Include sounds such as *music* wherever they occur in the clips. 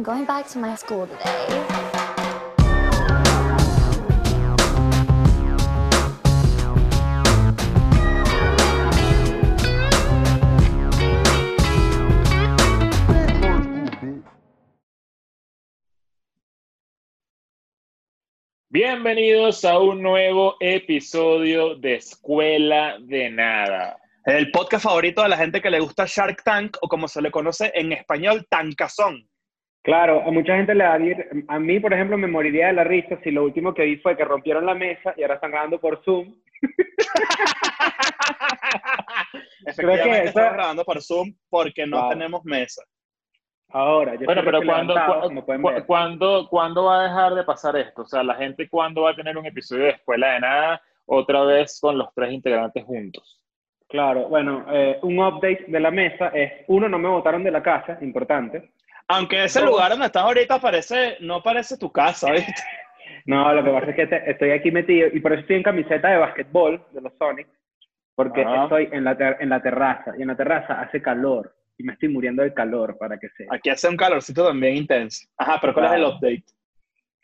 I'm going back to my school today. Bienvenidos a un nuevo episodio de Escuela de Nada. El podcast favorito de la gente que le gusta Shark Tank o como se le conoce en español, Tancazón. Claro, a mucha gente le da... A mí, por ejemplo, me moriría de la risa si lo último que vi fue que rompieron la mesa y ahora están grabando por Zoom. *laughs* Efectivamente, que eso- estamos grabando por Zoom porque no tenemos mesa. Ahora, yo Bueno, estoy pero ¿cuándo, levantado, cu- como pueden cu- ver. ¿cuándo, cuándo va a dejar de pasar esto? O sea, la gente cuándo va a tener un episodio de Escuela de Nada otra vez con los tres integrantes juntos. Claro, bueno, eh, un update de la mesa es, uno, no me votaron de la casa, importante. Aunque ese lugar donde estás ahorita parece, no parece tu casa, *laughs* ¿viste? No, lo que pasa es que te- estoy aquí metido y por eso estoy en camiseta de basquetbol de los Sonics, porque estoy en la, ter- en la terraza y en la terraza hace calor y me estoy muriendo del calor para que sea. Aquí hace un calorcito también intenso. Ajá, pero ¿cuál es el update?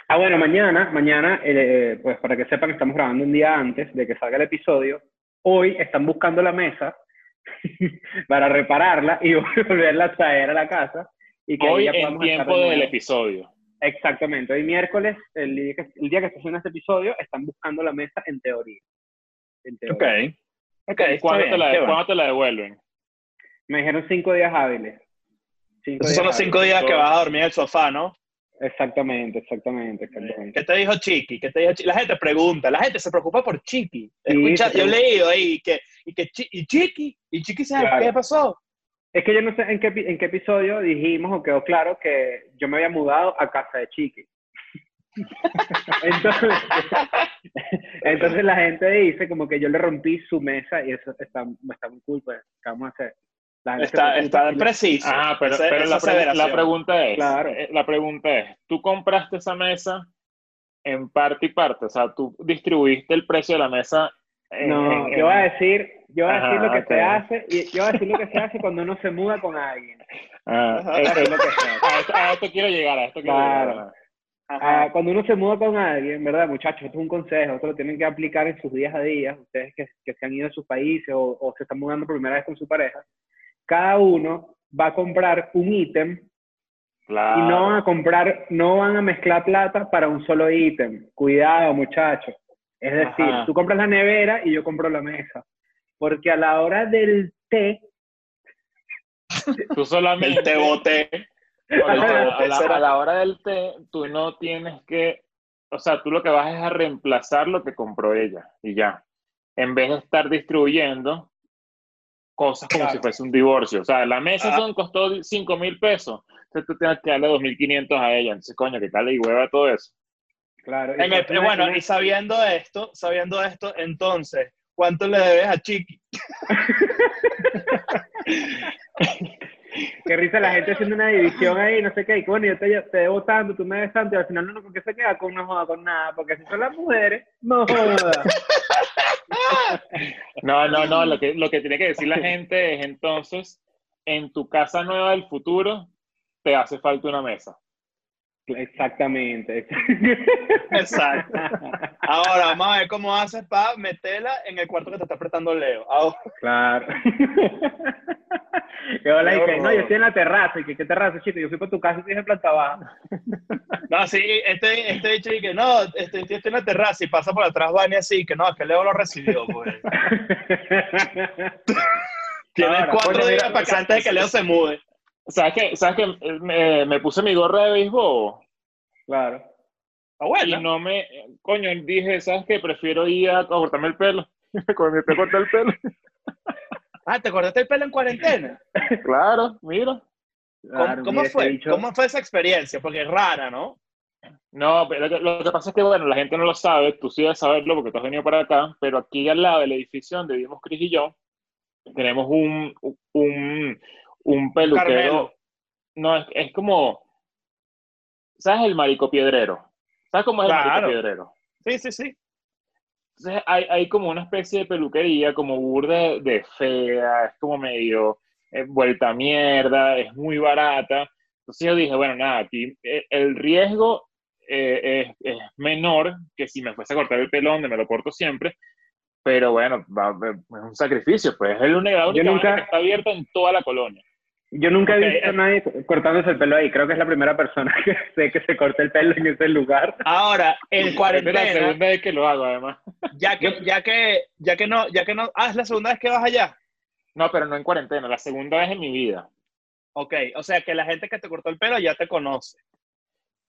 Ah, bueno, mañana, mañana, eh, pues para que sepan, estamos grabando un día antes de que salga el episodio. Hoy están buscando la mesa *laughs* para repararla y *laughs* volverla a traer a la casa. Y que Hoy en tiempo de del episodio. Exactamente, hoy miércoles, el día, que, el día que está haciendo este episodio, están buscando la mesa en teoría. En Ok. teoría. Ok, está ¿Cuándo, bien, te la, qué bueno. cuándo te la devuelven? Me dijeron cinco días hábiles. Cinco Esos son los cinco hábiles. días que vas a dormir en el sofá, ¿no? Exactamente, exactamente, exactamente. ¿Qué te dijo Chiqui? ¿Qué te dijo Chiqui? La gente pregunta, la gente se preocupa por Chiqui. Sí, Escucha, se yo he leído ahí que, y que Chi- y Chiqui, y Chiqui sabe Claro. qué pasó. Es que yo no sé en qué, en qué episodio dijimos o quedó claro que yo me había mudado a casa de Chiqui. *laughs* entonces, *laughs* entonces la gente dice como que yo le rompí su mesa y eso está, está muy cool, pues, ¿qué vamos a hacer? Está, está preciso. Ah, pero, Esa- pero esa la, pre- la pregunta es, Claro. eh, la pregunta es, ¿tú compraste esa mesa en parte y parte? O sea, ¿tú distribuiste el precio de la mesa? en- No, en- en- yo voy a decir, yo voy a decir lo que ok. se hace y yo voy a decir lo que se hace cuando uno se muda con alguien. Ah, eso es lo que se hace. a, esto, a esto quiero llegar, a esto quiero Claro. llegar. Ah, cuando uno se muda con alguien, ¿verdad, muchachos? Esto es un consejo, esto lo tienen que aplicar en sus días a días, ustedes que, que se han ido a sus países o, o se están mudando por primera vez con su pareja. Cada uno va a comprar un ítem Claro. y no van a comprar, no van a mezclar plata para un solo ítem. Cuidado, muchachos. Es decir, Ajá. tú compras la nevera y yo compro la mesa. Porque a la hora del té, Tú solamente... El te boté. Eso, Ajá. a, la, a la hora del té, tú no tienes que, o sea, tú lo que vas es a reemplazar lo que compró ella y ya. En vez de estar distribuyendo cosas como Claro. si fuese un divorcio. O sea, la mesa Ah. son, costó 5 mil pesos. Entonces tú tienes que darle 2.500 a ella. Entonces, coño, ¿qué tal y hueva todo eso? claro. y En el- bueno, y sabiendo esto, sabiendo esto, entonces, ¿cuánto le debes a Chiqui? Qué risa la gente haciendo una división ahí, no sé qué, y bueno, yo te, te debo tanto, tú me debes tanto, y al final no, ¿con qué se queda? Con no joda con nada, porque si son las mujeres, no joda. No, no, no. Lo que, lo que tiene que decir la gente es entonces, en tu casa nueva del futuro, te hace falta una mesa. Exactamente. Exacto. Ahora, vamos a ver cómo haces para meterla en el cuarto que te está prestando Leo. Ahora, Claro. Y Qué que, no, yo estoy en la terraza, y que, ¿qué terraza, chico? Yo fui para tu casa y estoy en planta baja. no, sí, este, este dicho y que no, este, está en la terraza y pasa por atrás Vania así, que no, es que Leo lo recibió, pues. *laughs* Tienes Ahora, cuatro coño, días mira, para que antes de que Leo se mude. ¿Sabes qué? ¿Sabes qué? Me, me puse mi gorra de béisbol Claro. Ah, y no me... Coño, dije, ¿sabes qué? Prefiero ir a, a cortarme el pelo. *laughs* Mi pelo cortar el pelo. *laughs* Ah, ¿te cortaste el pelo en cuarentena? *laughs* Claro, mira. ¿Cómo, Claro, cómo mira, ese fue? ¿Cómo fue esa experiencia? Porque es rara, ¿no? No, pero lo que, lo que pasa es que, bueno, la gente no lo sabe, tú sí debes saberlo porque tú has venido para acá, pero aquí al lado del edificio donde vivimos Cris y yo, tenemos un, un, un peluquero. Carmelo. No, es, es como, ¿sabes el marico piedrero? ¿Sabes cómo es el Claro. marico piedrero? Sí, sí, sí. Entonces hay, hay como una especie de peluquería como burda de, fea, es como medio eh, vuelta a mierda, es muy barata, Entonces yo dije, bueno, nada, aquí eh, el riesgo eh, es, es menor que si me fuese a cortar el pelo donde me lo corto siempre, pero bueno, va- va- es un sacrificio, pues es el único Yo nunca- que está abierta en toda la colonia. Yo nunca he visto a eh. nadie cortándose el pelo ahí. Creo que es la primera persona *laughs* que sé que se corta el pelo en ese lugar. Ahora, en Es la cuarentena, segunda vez que lo hago, además. ya que, ya que, ya que no, ya que no, ah, es la segunda vez que vas allá. No, pero no en cuarentena, la segunda vez en mi vida. Ok, o sea que la gente que te cortó el pelo ya te conoce.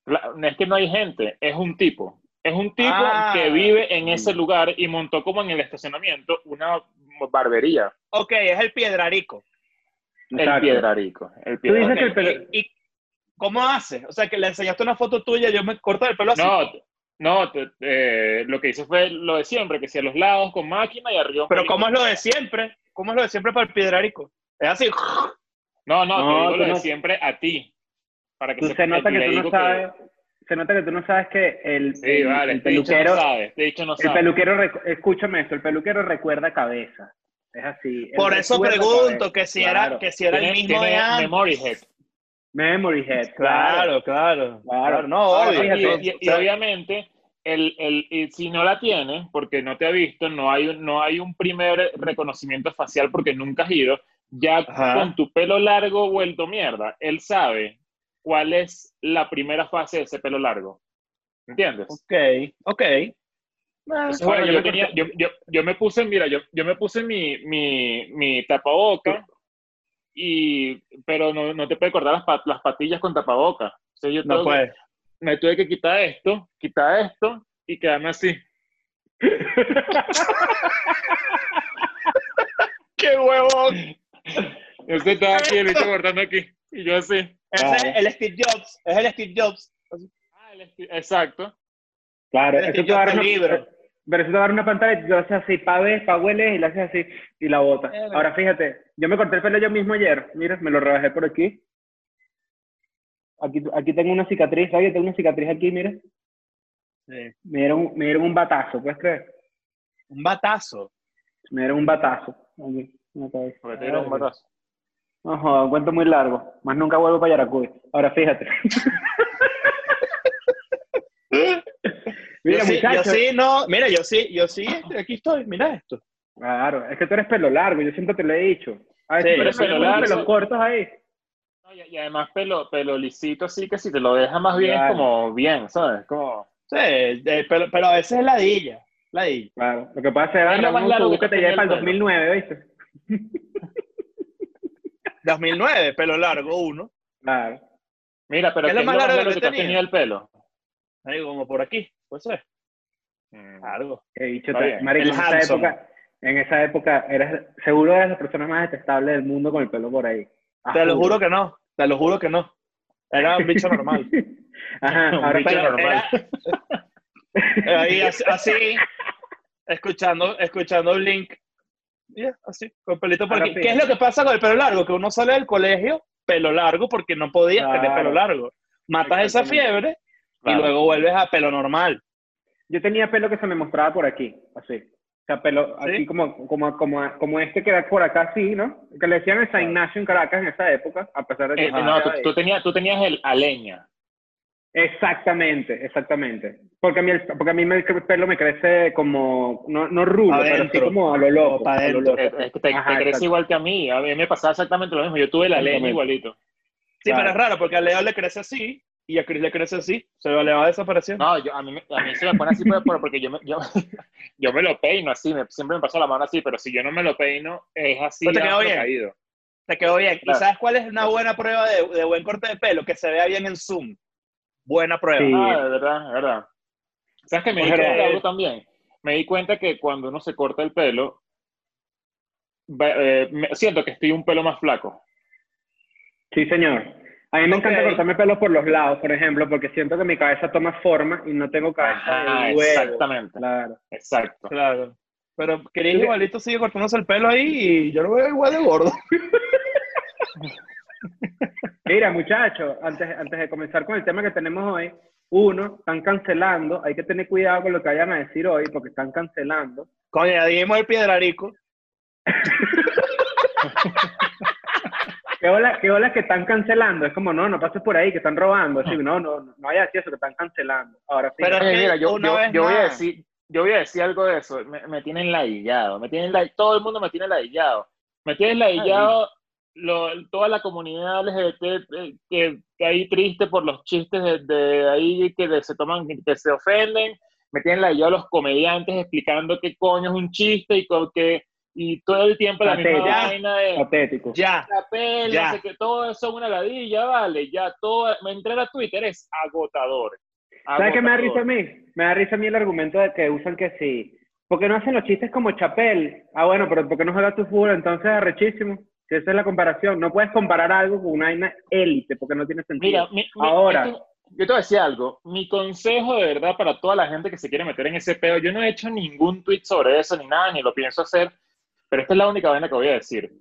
La- no es que no hay gente, es un tipo. Es un tipo Ah. que vive en ese lugar y montó como en el estacionamiento una barbería. Ok, es el piedrarico. El piedrarico. El Tú dices Ok, piedrarico. que el pelo- ¿Y, y cómo haces? O sea, que le enseñaste una foto tuya, yo me corto el pelo así. No, no, eh, lo que hice fue lo de siempre, que si a los lados con máquina y arriba. Pero. ¿cómo es lo de siempre? ¿Cómo es lo de siempre para el piedrarico? Es así. No, no, No, te digo lo de no- siempre a ti. Para que Tú sepas se nota que tú no sabes, se nota que tú no sabes que el, Sí, el- vale, el este dicho peluquero, no sabe, este dicho no el sabe. peluquero, escúchame esto, el peluquero recuerda cabeza. Es así. él Por eso pregunto que si Claro. era, que si era el mismo de antes. memory head. Memory head. Claro, claro, Claro. No, y, obviamente, el, el, y si no la tiene, porque no te ha visto, no hay, un- no hay un primer reconocimiento facial porque nunca has ido, ya Ajá. con tu pelo largo vuelto mierda, él sabe cuál es la primera fase de ese pelo largo. ¿Entiendes? Ok, ok. Ah, Ahora, bueno, yo yo, me tenía, yo, yo, yo me puse, mira, yo, yo me puse mi, mi, mi tapaboca, y, pero no, no te puede cortar las, pat- las patillas con tapaboca. Yo no que- puede. me tuve que quitar esto, quitar esto y quedarme así. *laughs* ¡Qué huevón! Yo estaba aquí, el bicho cortando aquí. Y yo así. Ese Claro. es el Steve Jobs. Es el Steve Jobs. Ah, el esti- Exacto. Claro, dar yo una, te libro. Pero eso te va a dar una pantalla y tú lo haces así, pa' ves, pa' hueles y lo haces así y la botas. Eh, Ahora fíjate, yo me corté el pelo yo mismo ayer, mira, me lo rebajé por aquí. Aquí, aquí tengo una cicatriz, oye, tengo una cicatriz aquí, mira. Sí. Me dieron, me dieron un batazo, ¿puedes creer? Un batazo. Me dieron un batazo. Aquí, la cabeza. Dieron un batazo. Ojo, un cuento muy largo. Más nunca vuelvo para Yaracuy. Ahora fíjate. *laughs* Mira, yo, sí, yo sí, no. Mira, yo sí, yo sí. Aquí estoy. Mira esto. Claro, es que tú eres pelo largo, yo siempre te lo he dicho. A Sí, eres pelo largo, pelos cortos ahí. No, y, y además pelo, pelo lisito así que si te lo dejas más bien Claro. como bien, ¿sabes? Como... Sí, eh, pero, pero a veces es ladilla. Ladilla. Claro, lo que pasa es que Es lo más largo que que te tenía lleve para el pelo. 2009, ¿viste? *laughs* 2009, pelo largo, uno. Claro. Mira, pero ¿Qué ¿qué es lo más largo que que tenías? tenido el pelo? Ahí como por aquí. Puede ser. Mm. Está te- bien. marico, en esa época, en esa época eres, seguro eres la persona más detestable del mundo con el pelo por ahí. Te lo juro que no. Te lo juro que no. Era un bicho normal. *laughs* Ajá, Un ahora bicho pero- normal. era- *laughs* ahí así, así, escuchando, escuchando Blink. Ya, así, con pelito por aquí. ¿Qué es lo que pasa con el pelo largo? Que uno sale del colegio pelo largo porque no podías tener pelo largo. Matas esa fiebre Claro. y luego vuelves a pelo normal. Yo tenía pelo que se me mostraba por aquí, así. O sea, pelo ¿Sí? así como, como, como, como este que era por acá, así, ¿no? Que le decían el San Ignacio en Caracas en esa época, a pesar de que... Eh, no, tú, tú tenías, tú tenías el aleña. Exactamente, exactamente. Porque a mí el, porque a mí el pelo me crece como, no, no rulo, pero así Adentro. como a lo loco. O pa' a lo adentro. loco. Es que te, Ajá, te crece igual que a mí. A mí me pasaba exactamente lo mismo. Yo tuve la aleña Exactamente. igualito. Sí, Claro. pero es raro porque a Leo le crece así y a Chris le crece así. Se le va desapareciendo. No, yo, a, mí, me- a mí se me pone así por- por- porque yo me, yo, *laughs* yo me lo peino así, me- siempre me paso la mano así, pero si yo no me lo peino, es así. Pero te quedó bien. caído. Te quedó bien. Claro. ¿Y sabes cuál es una buena prueba de, de buen corte de pelo? Que se vea bien en Zoom. Buena prueba. Sí. Ah, de verdad, de verdad. ¿Sabes que me di Porque- cuenta de algo también? Me di cuenta que cuando uno se corta el pelo, eh, siento que estoy un pelo más flaco. Sí, señor. A mí me encanta cortarme pelo por los lados, por ejemplo, porque siento que mi cabeza toma forma y no tengo cabeza Ajá, de huevo. exactamente. Claro. Exacto. Claro. Pero Chris igualito sigue cortándose el pelo ahí y yo lo veo igual de gordo. *laughs* Mira, muchachos, antes, antes de comenzar con el tema que tenemos hoy, uno, están cancelando, hay que tener cuidado con lo que vayan a decir hoy, porque están cancelando. Coño, ya dijimos el piedrarico. *laughs* Que ¿Qué olas qué olas que están cancelando? Es como, no, no pases por ahí, que están robando. Así, no, no, no vaya a decir eso, que están cancelando. Ahora sí. Pero- Oye, mira, yo, yo, voy a decir, yo voy a decir algo de eso. Me, me tienen ladillado. Me tienen la- todo el mundo me tiene ladillado. Me tienen ladillado lo- toda la comunidad LGBT eh, que, que ahí triste por los chistes de, de ahí que de- se toman, que se ofenden. Me tienen ladillado los comediantes explicando qué coño es un chiste y con que y todo el tiempo la misma vaina de Patético. Ya. papel, Ya. no sé qué, todo eso es una ladilla, vale, ya todo, me entrar a Twitter es agotador. ¿Sabes qué me da risa a mí? Me da risa a mí el argumento de que usan que sí. ¿Por qué no hacen los chistes como Chapel? Ah, bueno, pero ¿por qué no juega tu fútbol? Entonces, arrechísimo. Si esa es la comparación. No puedes comparar algo con una vaina élite, porque no tiene sentido. Mira, mi- mi- Ahora. esto- yo te voy a decir algo. Mi consejo de verdad para toda la gente que se quiere meter en ese pedo, yo no he hecho ningún tweet sobre eso ni nada, ni lo pienso hacer, pero esta es la única vaina que voy a decir.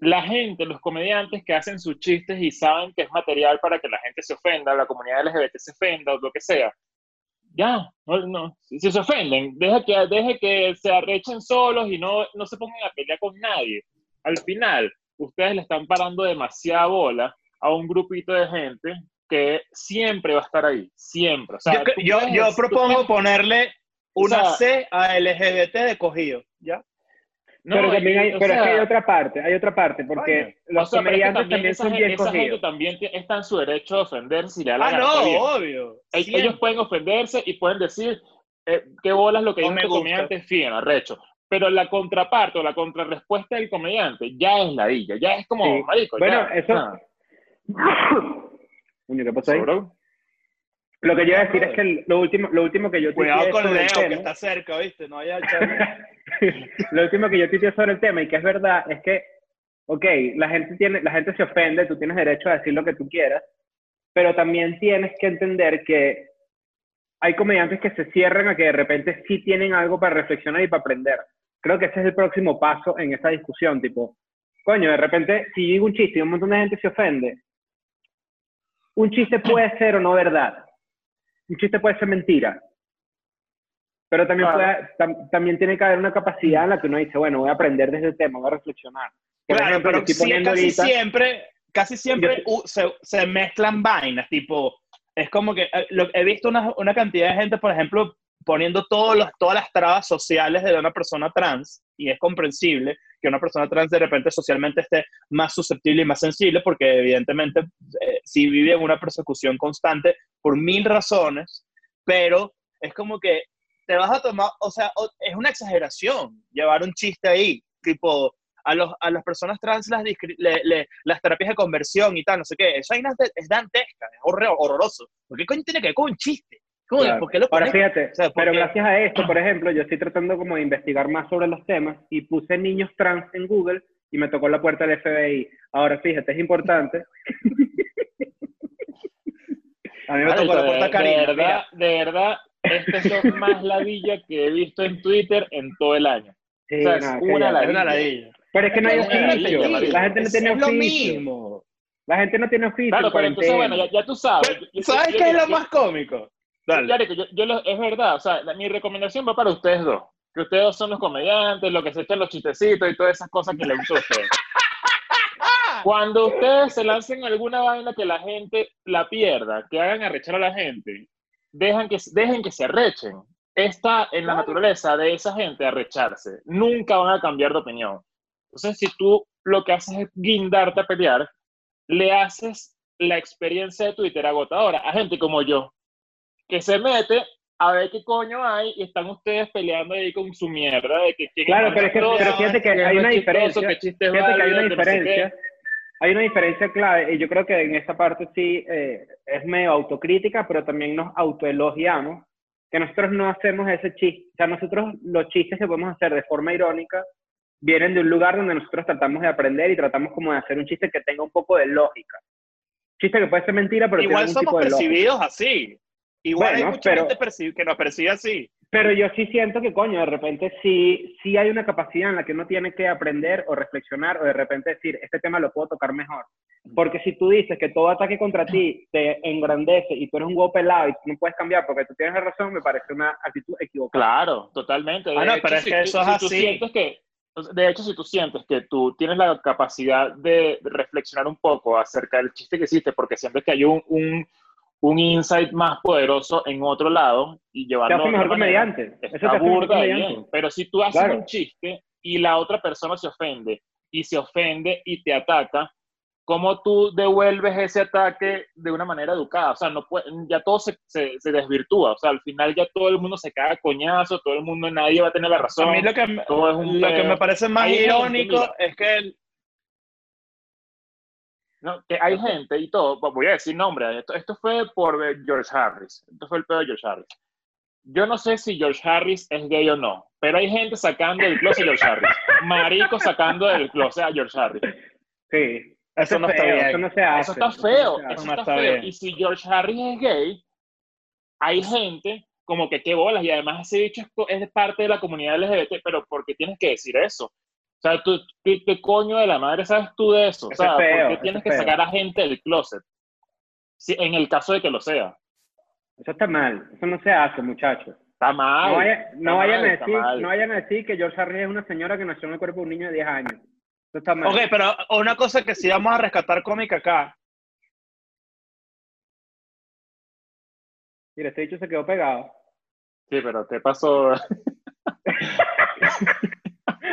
La gente, los comediantes que hacen sus chistes y saben que es material para que la gente se ofenda, la comunidad LGBT se ofenda o lo que sea, ya, no, no. Si se ofenden, deja que, deje que se arrechen solos y no, no se pongan a pelear con nadie. Al final, ustedes le están parando demasiada bola a un grupito de gente que siempre va a estar ahí, siempre. O sea, Yo, yo, propongo ponerle una O sea- C a LGBT de cogido. ¿Ya? No, pero también y- hay, pero es que sea, hay otra parte, hay otra parte, porque los o sea, pero es que comediantes también, esa, son gente- bien esa gente también está en su derecho a ofender si le da la Ah, gana, no, bien. obvio. Ellos Siempre. pueden ofenderse y pueden decir eh, qué bolas lo que No dice gusta. comediante es fino, arrecho. Pero la contraparte o la contrarrespuesta del comediante ya es ladilla, ya es como, Sí. marico, Bueno, ya, eso- *coughs* ¿qué pasó ahí? Bro. Lo que yo iba a decir es que lo último, lo último que yo Cuidado con sobre Leo, el que tema- está cerca, ¿viste? No vaya a echar... *laughs* lo último que yo tuiteé sobre el tema y que es verdad es que, ok, la gente, tiene, la gente se ofende, tú tienes derecho a decir lo que tú quieras, pero también tienes que entender que hay comediantes que se cierran a que de repente sí tienen algo para reflexionar y para aprender. Creo que ese es el próximo paso en esa discusión, tipo, coño, de repente, si digo un chiste y un montón de gente se ofende, un chiste puede ser o no verdad. Un chiste puede ser mentira. Pero también, Claro. puede- tam- también tiene que haber una capacidad en la que uno dice, bueno, voy a aprender desde el tema, voy a reflexionar. Por Claro, ejemplo, pero estoy sí, poniendo casi ahorita- siempre, casi siempre Yo- se, se mezclan vainas, tipo, es como que eh, lo- he visto una, una cantidad de gente, por ejemplo, poniendo todos los, todas las trabas sociales de una persona trans, y es comprensible que una persona trans de repente socialmente esté más susceptible y más sensible, porque evidentemente eh, si vive una persecución constante por mil razones, pero es como que te vas a tomar, o sea, es una exageración llevar un chiste ahí, tipo, a, los, a las personas trans las, las terapias de conversión y tal, no sé qué, eso ahí es, es dantesca, es horror- horroroso. ¿Por qué coño tiene que ver con un chiste? ¿Cómo, Claro. ¿Por qué lo Ahora pones? fíjate, O sea, pero porque- gracias a esto, por ejemplo, yo estoy tratando como de investigar más sobre los temas y puse niños trans en Google y me tocó la puerta del FBI. Ahora fíjate, es importante. *laughs* A mí me tocó la de, puerta de Karina. verdad, de verdad, esta es lo más ladilla que he visto en Twitter en todo el año. Sí, O sea, es una ladilla. ladilla. Pero es que no hay oficio. La gente no Es- tiene es lo oficio. mismo. La gente no tiene oficio. Claro, pero entonces, bueno, ya, ya tú sabes. Yo- ¿Sabes qué es lo más cómico? Dale. Claro, yo, yo lo- es verdad, o sea, la- mi recomendación va para ustedes dos. Que ustedes dos son los comediantes, los que se echan los chistecitos y todas esas cosas que les gusta a ustedes. *laughs* Cuando ustedes se lancen alguna vaina que la gente la pierda, que hagan arrechar a la gente, dejan que, dejen que se arrechen. Está en la naturaleza de esa gente arrecharse. Nunca van a cambiar de opinión. Entonces, si tú lo que haces es guindarte a pelear, le haces la experiencia de Twitter agotadora a gente como yo, que se mete a ver qué coño hay y están ustedes peleando ahí con su mierda de que quién Claro, pero es que pero fíjate que hay una diferencia. Fíjate que hay válido, una que no sé qué. diferencia. Hay una diferencia clave y yo creo que en esa parte sí eh, es medio autocrítica, pero también nos autoelogiamos, que nosotros no hacemos ese chiste, o sea, nosotros los chistes que podemos hacer de forma irónica vienen de un lugar donde nosotros tratamos de aprender y tratamos como de hacer un chiste que tenga un poco de lógica. Chiste que puede ser mentira, pero Igual tiene somos tipo de lógica. percibidos así. Igual Bueno, hay mucha pero- gente que nos percibe así. Pero yo sí siento que, coño, de repente sí, sí hay una capacidad en la que uno tiene que aprender o reflexionar o de repente decir, este tema lo puedo tocar mejor. Porque si tú dices que todo ataque contra ti te engrandece y tú eres un huevo pelado y tú no puedes cambiar porque tú tienes la razón, me parece una actitud equivocada. Claro, totalmente. De Ah, no, hecho, pero es si que tú- eso es si tú así. sientes que, de hecho, si tú sientes que tú tienes la capacidad de reflexionar un poco acerca del chiste que hiciste, porque sientes que hay un, un, un insight más poderoso en otro lado y llevarlo Te hace mejor manera, comediante. Eso te hace mejor comediante. bien. Pero si tú haces Claro. un chiste y la otra persona se ofende y se ofende y te ataca, ¿cómo tú devuelves ese ataque de una manera educada? O sea, no puede, ya todo se, se, se desvirtúa. O sea, al final ya todo el mundo se caga coñazo, todo el mundo, nadie va a tener la razón. A mí lo que, todo es un lo que me parece más gente, irónico es que el- No, que hay gente y todo, voy a decir nombre, esto, esto fue por eh, George Harris, esto fue el pedo de George Harris. Yo no sé si George Harris es gay o no, pero hay gente sacando del closet a George Harris, marico sacando del closet a George Harris. Sí. Eso no es está feo, bien. Eso no se hace. Eso está feo, no eso no está está feo. bien. Y si George Harris es gay, hay gente como que qué bolas, y además ese dicho es parte de la comunidad LGBT, pero ¿por qué tienes que decir eso? O sea, tú, ¿qué, qué coño de la madre sabes tú de eso? O sea, es feo, ¿por qué tienes es que feo. sacar a gente del closet? Si, en el caso de que lo sea. Eso está mal. Eso no se hace, muchachos. Está mal. No, vaya- no está vayan mal, a está decir, mal. no vayan a decir que George Harris es una señora que nació en el cuerpo de un niño de 10 años. Eso está mal. Ok, pero una cosa que sí vamos a rescatar cómica acá. Mira, este dicho se quedó pegado. Sí, pero ¿qué pasó? *laughs* *laughs*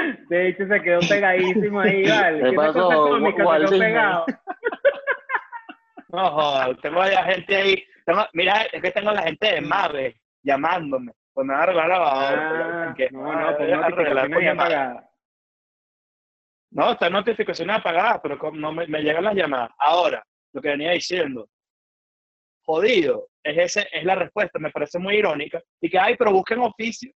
Este dicho se quedó pegadísimo ahí, *laughs* vale. ¿Qué ¿Qué cosa pasó, cómica? Se quedó pegado. *laughs* No, joder, tengo a la gente ahí. tengo- mira, es que tengo a la gente de Mave llamándome. Pues me van a arreglar la lavadora. Ah, no, ah, no, pon voy a arreglar notificaciones ya llamada. apagadas. No, están notificaciones apagadas, pero como no me, me llegan las llamadas. Ahora, lo que venía diciendo, jodido, es, ese, es la respuesta, me parece muy irónica. Y que, ay, pero busquen oficio.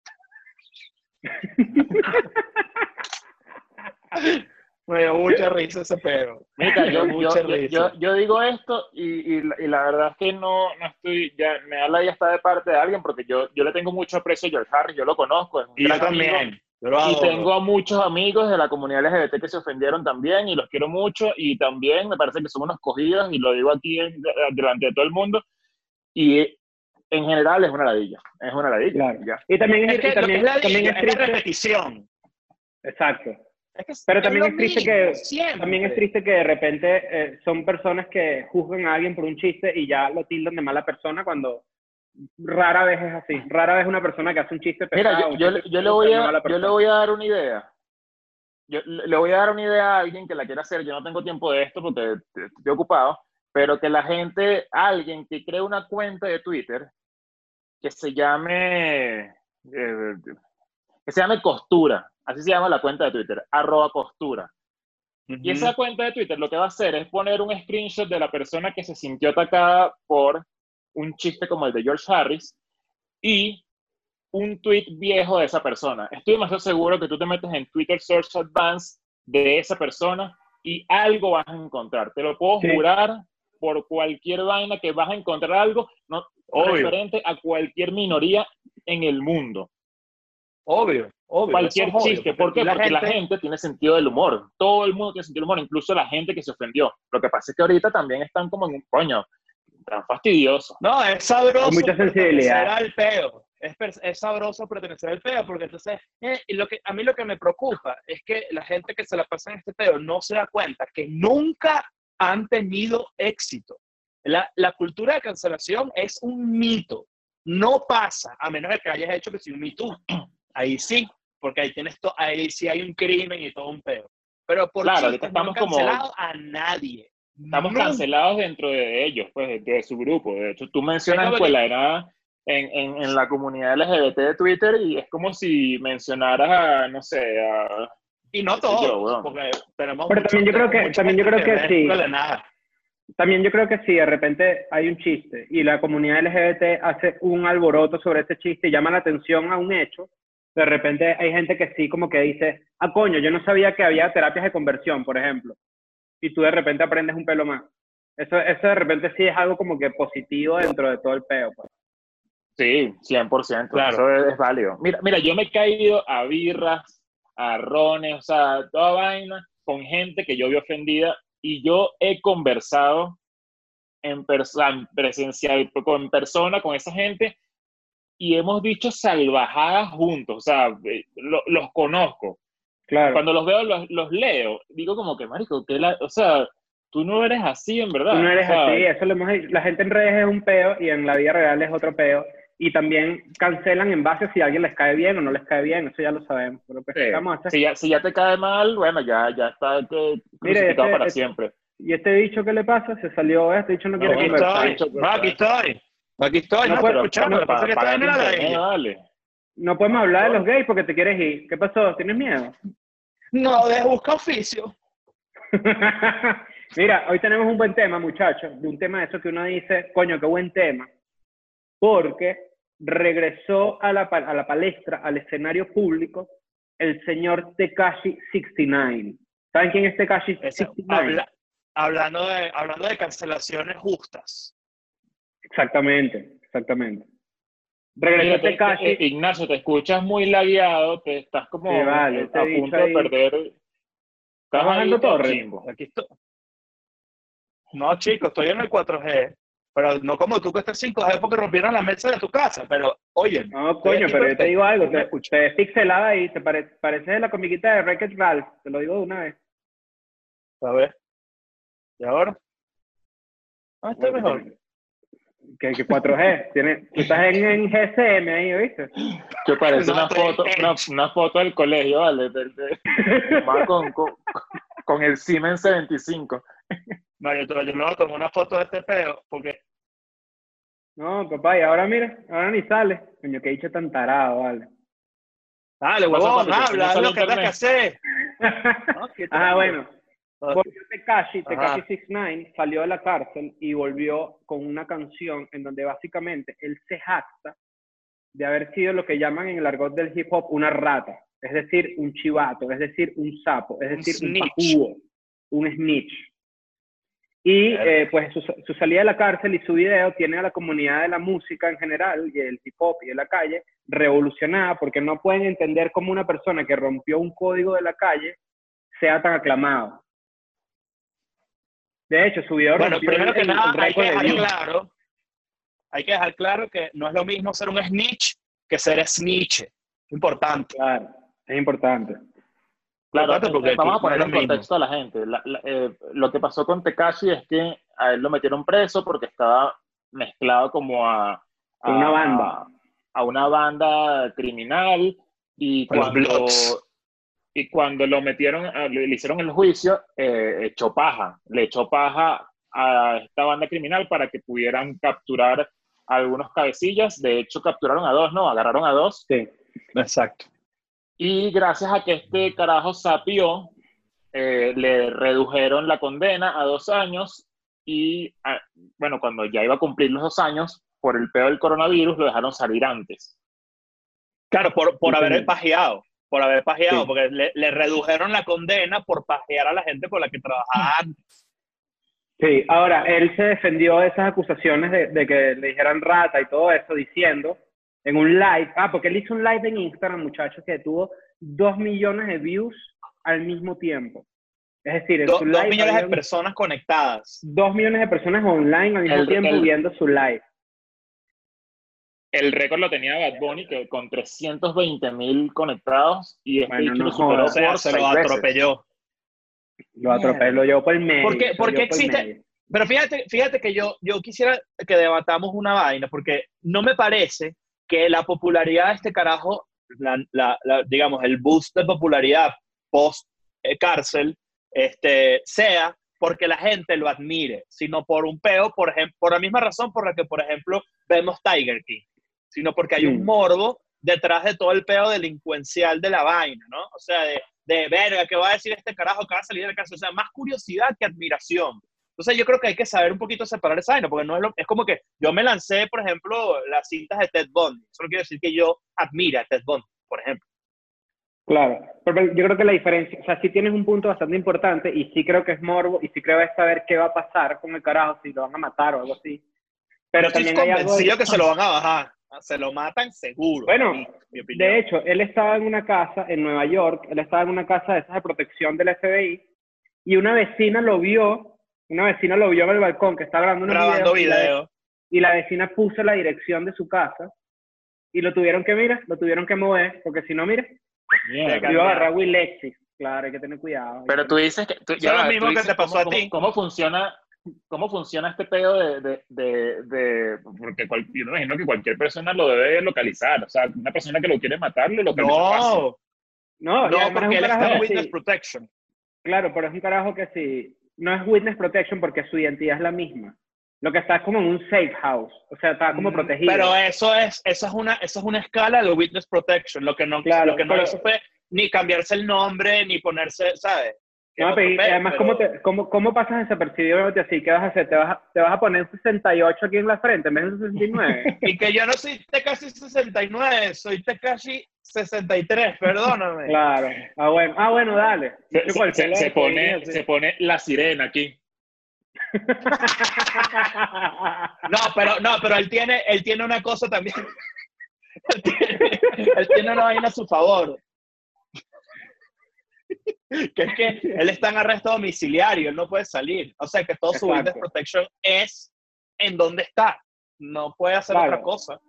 *laughs* me dio mucha risa ese pedo. Mira, yo, yo, mucha yo, risa. yo- yo digo esto y, y la- y la verdad es que no, no estoy, ya me da la ya está de parte de alguien porque yo, yo le tengo mucho aprecio a George Harris, yo lo conozco, es un Y yo amigo. también. Yo lo Y tengo a muchos amigos de la comunidad LGBT que se ofendieron también y los quiero mucho y también me parece que son unos cogidos y lo digo aquí en- delante de todo el mundo y en general es una ladilla, es una ladilla. Claro. y ya. Y también Es es, que y también, es la, también es es la triste. repetición. Exacto. Es que Pero es también es triste mismo, que- siempre. También es triste que de repente eh, son personas que juzgan a alguien por un chiste y ya lo tildan de mala persona cuando rara vez es así. Rara vez una persona que hace un chiste Mira, pesado, yo, un yo, chiste yo le voy a, yo le voy a dar una idea. Yo le voy a dar una idea a alguien que la quiera hacer. Yo no tengo tiempo de esto porque estoy ocupado, pero que la gente, alguien que cree una cuenta de Twitter que se llame, eh, que se llame Costura, así se llama la cuenta de Twitter, arroba Costura. Y Ujú. esa cuenta de Twitter lo que va a hacer es poner un screenshot de la persona que se sintió atacada por un chiste como el de George Harris y un tweet viejo de esa persona. Estoy demasiado seguro que tú te metes en Twitter Search Advanced de esa persona y algo vas a encontrar. Te lo puedo Sí. jurar por cualquier vaina que vas a encontrar algo no, Obvio. referente a cualquier minoría en el mundo. Obvio, obvio. Cualquier es obvio, chiste. ¿Por qué? la Porque la gente- gente tiene sentido del humor. Todo el mundo tiene sentido del humor, incluso la gente que se ofendió. Lo que pasa es que ahorita también están como en un coño, tan fastidioso. No, es sabroso. Hay mucha sensibilidad. pertenecer al peo. Es, es sabroso pertenecer al peo, porque entonces, eh, y lo que, a mí lo que me preocupa es que la gente que se la pasa en este peo no se da cuenta que nunca han tenido éxito. La, la cultura de cancelación es un mito. No pasa, a menos de que hayas hecho que si un mito. *clears throat* Ahí sí, porque ahí tienes to- ahí sí hay un crimen y todo un peo. Pero por Claro, chistes ahorita no han estamos como- a nadie. Estamos Nunca. cancelados dentro de ellos, pues dentro de su grupo. De hecho, tú mencionas Es como Escuela de Nada en, en, en la comunidad LGBT de Twitter y es como si mencionaras a, no sé, a... Y no yo, todos, weón. porque tenemos Pero también yo creo que- también yo creo que sí. escuela de nada. También yo creo que si de repente hay un chiste y la comunidad LGBT hace un alboroto sobre ese chiste y llama la atención a un hecho, de repente hay gente que sí como que dice, ah, coño, yo no sabía que había terapias de conversión, por ejemplo. Y tú de repente aprendes un pelo más. Eso, eso de repente sí es algo como que positivo dentro de todo el peo. Pues. Sí, 100%, Claro. eso es, es válido. Mira, mira, yo me he caído a birras, a rones, o sea, toda vaina con gente que yo vi ofendida y yo he conversado en, perso- en presencial, en persona con esa gente y hemos dicho salvajadas juntos, o sea, eh, lo- los conozco. Claro. Cuando los veo, los, los leo. Digo como que, marico, que la, o sea, tú no eres así en verdad. Tú no eres así, eso lo hemos. La gente en redes es un peo y en la vida real es otro peo. Y también cancelan en base a si a alguien les cae bien o no les cae bien, eso ya lo sabemos. Pero pues, sí. ¿qué vamos a hacer? Si ya, si ya te cae mal, bueno, ya, ya está crucificado este- para este- siempre. ¿Y este bicho qué le pasa? Se salió, este bicho no quiere No, Aquí conversar. estoy, no, aquí estoy. Aquí estoy, no, No, puedo pero- escuchar, lo que pasa es que estoy en la. No podemos hablar de los gays porque te quieres ir. ¿Qué pasó? ¿Tienes miedo? No, de buscar oficio. *laughs* Mira, hoy tenemos un buen tema, muchachos, de un tema de eso que uno dice, coño, qué buen tema, porque regresó a la, a la palestra, al escenario público, el señor Tekashi 69. ¿Saben quién es Tekashi Ese- 69? habla- hablando, de, hablando de cancelaciones justas. Exactamente, exactamente. Regresó Tekashi. eh, Ignacio, te escuchas muy lagueado, te estás como Sí, vale, a punto de ahí- perder. Estás bajando chimbo. Aquí estoy. No, chicos, estoy en el 4G. Pero no como tú que estás 5G porque rompieron la mesa de tu casa. Pero, oye, No, coño, aquí pero yo te perfecto. digo algo, te, te ves pixelada ahí, te pare, pareces la comiquita de Wreck-It Ralph, te lo digo de una vez. a ver. ¿Y ahora? Ah, está mejor. Que, que 4G, tiene, tú estás en, en GSM ahí, ¿viste? Que parece No, una foto, una, una foto del colegio, ¿vale? De- *laughs* con, con el Siemens 75. No, yo, te- yo me voy a tomar una foto de este peo porque No, papá, y ahora mira, ahora ni sale. Coño, que dicho tan tarado, vale. Dale, huevón, habla, haz sale lo que tengas que hacer. *laughs* ¿no? ¿Qué te ah, bueno. Volvió Tekashi. Tekashi 69 salió de la cárcel y volvió con una canción en donde básicamente él se jacta de haber sido lo que llaman en el argot del hip hop una rata, es decir, un chivato, es decir, un sapo, es Un decir, un, snitch. pajúo, un snitch. Y eh, pues su, su salida de la cárcel y su video tiene a la comunidad de la música en general y el hip hop y de la calle revolucionada porque no pueden entender cómo una persona que rompió un código de la calle sea tan aclamado. De hecho, su video Bueno, primero que el nada, hay que de dejar claro, hay que dejar claro que no es lo mismo ser un snitch que ser snitch. Importante. Claro, es importante. Claro, Importante porque eh, vamos a poner en mismo. contexto a la gente. La- la- eh, lo que pasó con Tekashi es que a él lo metieron preso porque estaba mezclado como a, una banda. a una banda criminal y cuando y cuando lo metieron, a- le, le hicieron el juicio, eh, echó paja, le echó paja a esta banda criminal para que pudieran capturar a algunos cabecillas. De hecho, capturaron a dos, ¿no? Agarraron a dos. Sí. Exacto. Y gracias a que este carajo sapió, eh, le redujeron la condena a dos años y, ah, bueno, cuando ya iba a cumplir los dos años, por el peor del coronavirus, lo dejaron salir antes. Claro, por, por haber pajeado. Por haber pajeado, Sí. porque le, le redujeron la condena por pajear a la gente con la que trabajaba antes. Sí, ahora, él se defendió de esas acusaciones de, de que le dijeran rata y todo eso, diciendo en un live, ah, porque él hizo un live en Instagram, muchachos, que tuvo dos millones de views al mismo tiempo. Es decir, en Do- su dos live millones de personas conectadas. dos millones de personas online al mismo El- tiempo el- viendo su live. El récord lo tenía Bad Bunny que con 320 mil conectados y este Bueno, no lo superó jodas. O sea, por se lo atropelló. Lo atropelló, lo llevó por el medio. ¿Por qué- por existe-. Pero fíjate, fíjate que yo, yo quisiera que debatamos una vaina, porque no me parece que la popularidad de este carajo, la, la- la- digamos, el boost de popularidad post cárcel, este, sea porque la gente lo admire, sino por un peo, por ejemplo, por la misma razón por la que, por ejemplo, vemos Tiger King, sino porque hay un morbo detrás de todo el peo delincuencial de la vaina, ¿no? O sea, de, de verga, ¿qué va a decir este carajo que va a salir de la cárcel? O sea, más curiosidad que admiración. Entonces yo creo que hay que saber un poquito separar esa vaina, porque no es, lo, es como que yo me lancé, por ejemplo, las cintas de Ted Bundy. Eso no quiere decir que yo admire a Ted Bundy, por ejemplo. Claro, pero yo creo que la diferencia, o sea, sí tienes un punto bastante importante y sí creo que es morbo y sí creo que es saber qué va a pasar con el carajo, si lo van a matar o algo así. Pero Yo estoy también hay algo... convencido de- que se lo van a bajar. Se lo matan seguro. Bueno, opinión. De hecho, él estaba en una casa en Nueva York, él estaba en una casa de esas de protección del FBI y una vecina lo vio, una vecina lo vio en el balcón que estaba grabando unos grabando videos, y la- video. y la vecina puso la dirección de su casa y lo tuvieron que, mira, lo tuvieron que mover porque si no, mira, lo iba a agarrar Will Lexis. Claro, hay que tener cuidado. Pero tú dices que... Tú, lo mismo que te pasó cómo, a ti. ¿Cómo funciona, cómo funciona este pedo de... de, de, de- porque cual- yo me imagino que cualquier persona lo debe localizar. O sea, una persona que lo quiere matar, lo localiza fácil. No, No, y no, es porque un él está Witness sí- Protection. Claro, pero es un carajo que sí. No es witness protection porque su identidad es la misma. Lo que está es como en un safe house. O sea, está como Mm, protegido. Pero eso es, eso es una, eso es una escala de Witness Protection. Lo que no, Claro, lo que no pero- hizo fue ni cambiarse el nombre, ni ponerse, ¿sabes? No, además, pero- ¿cómo, te, cómo, ¿cómo pasas desapercibido así? ¿Qué vas a hacer? ¿Te vas a, ¿Te vas a poner 68 aquí en la frente en vez de 69? *laughs* Y que yo no soy Tekashi 69, soy Tekashi 63, perdóname. *laughs* claro. Ah, bueno, ah, bueno dale. Se, se- pone, se pone la sirena aquí. *laughs* No, pero, no, pero él tiene, él tiene una cosa también. él, tiene, él tiene una vaina a su favor. Que es que él está en arresto domiciliario, él no puede salir. O sea que todo su Exacto. witness protection es en donde está. No puede hacer Claro. otra cosa.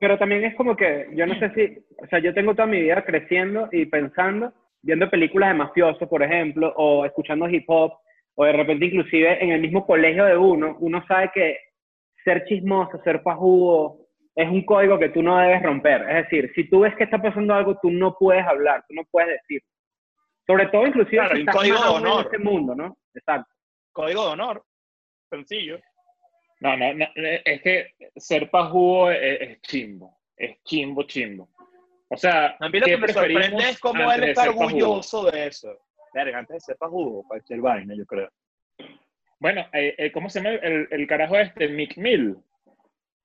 Pero también es como que, yo no sé si, o sea, yo tengo toda mi vida creciendo y pensando, viendo películas de mafiosos, por ejemplo, o escuchando hip hop, o de repente inclusive en el mismo colegio de uno, uno sabe que ser chismoso, ser pajudo, es un código que tú no debes romper. Es decir, si tú ves que está pasando algo, tú no puedes hablar, tú no puedes decir. Sobre todo, inclusive, Claro, si un estás código más de aún en honor. este mundo, ¿no? Exacto. Código de honor. Sencillo. No, no, no, es que ser pajugo es, es chimbo. Es chimbo, chimbo. O sea, A mí lo ¿qué que me sorprende es cómo él está orgulloso de eso. Verga, antes de ser pajugo, cualquier vaina, yo creo. Bueno, eh, eh, ¿cómo se llama el, el carajo este? Mick Mill.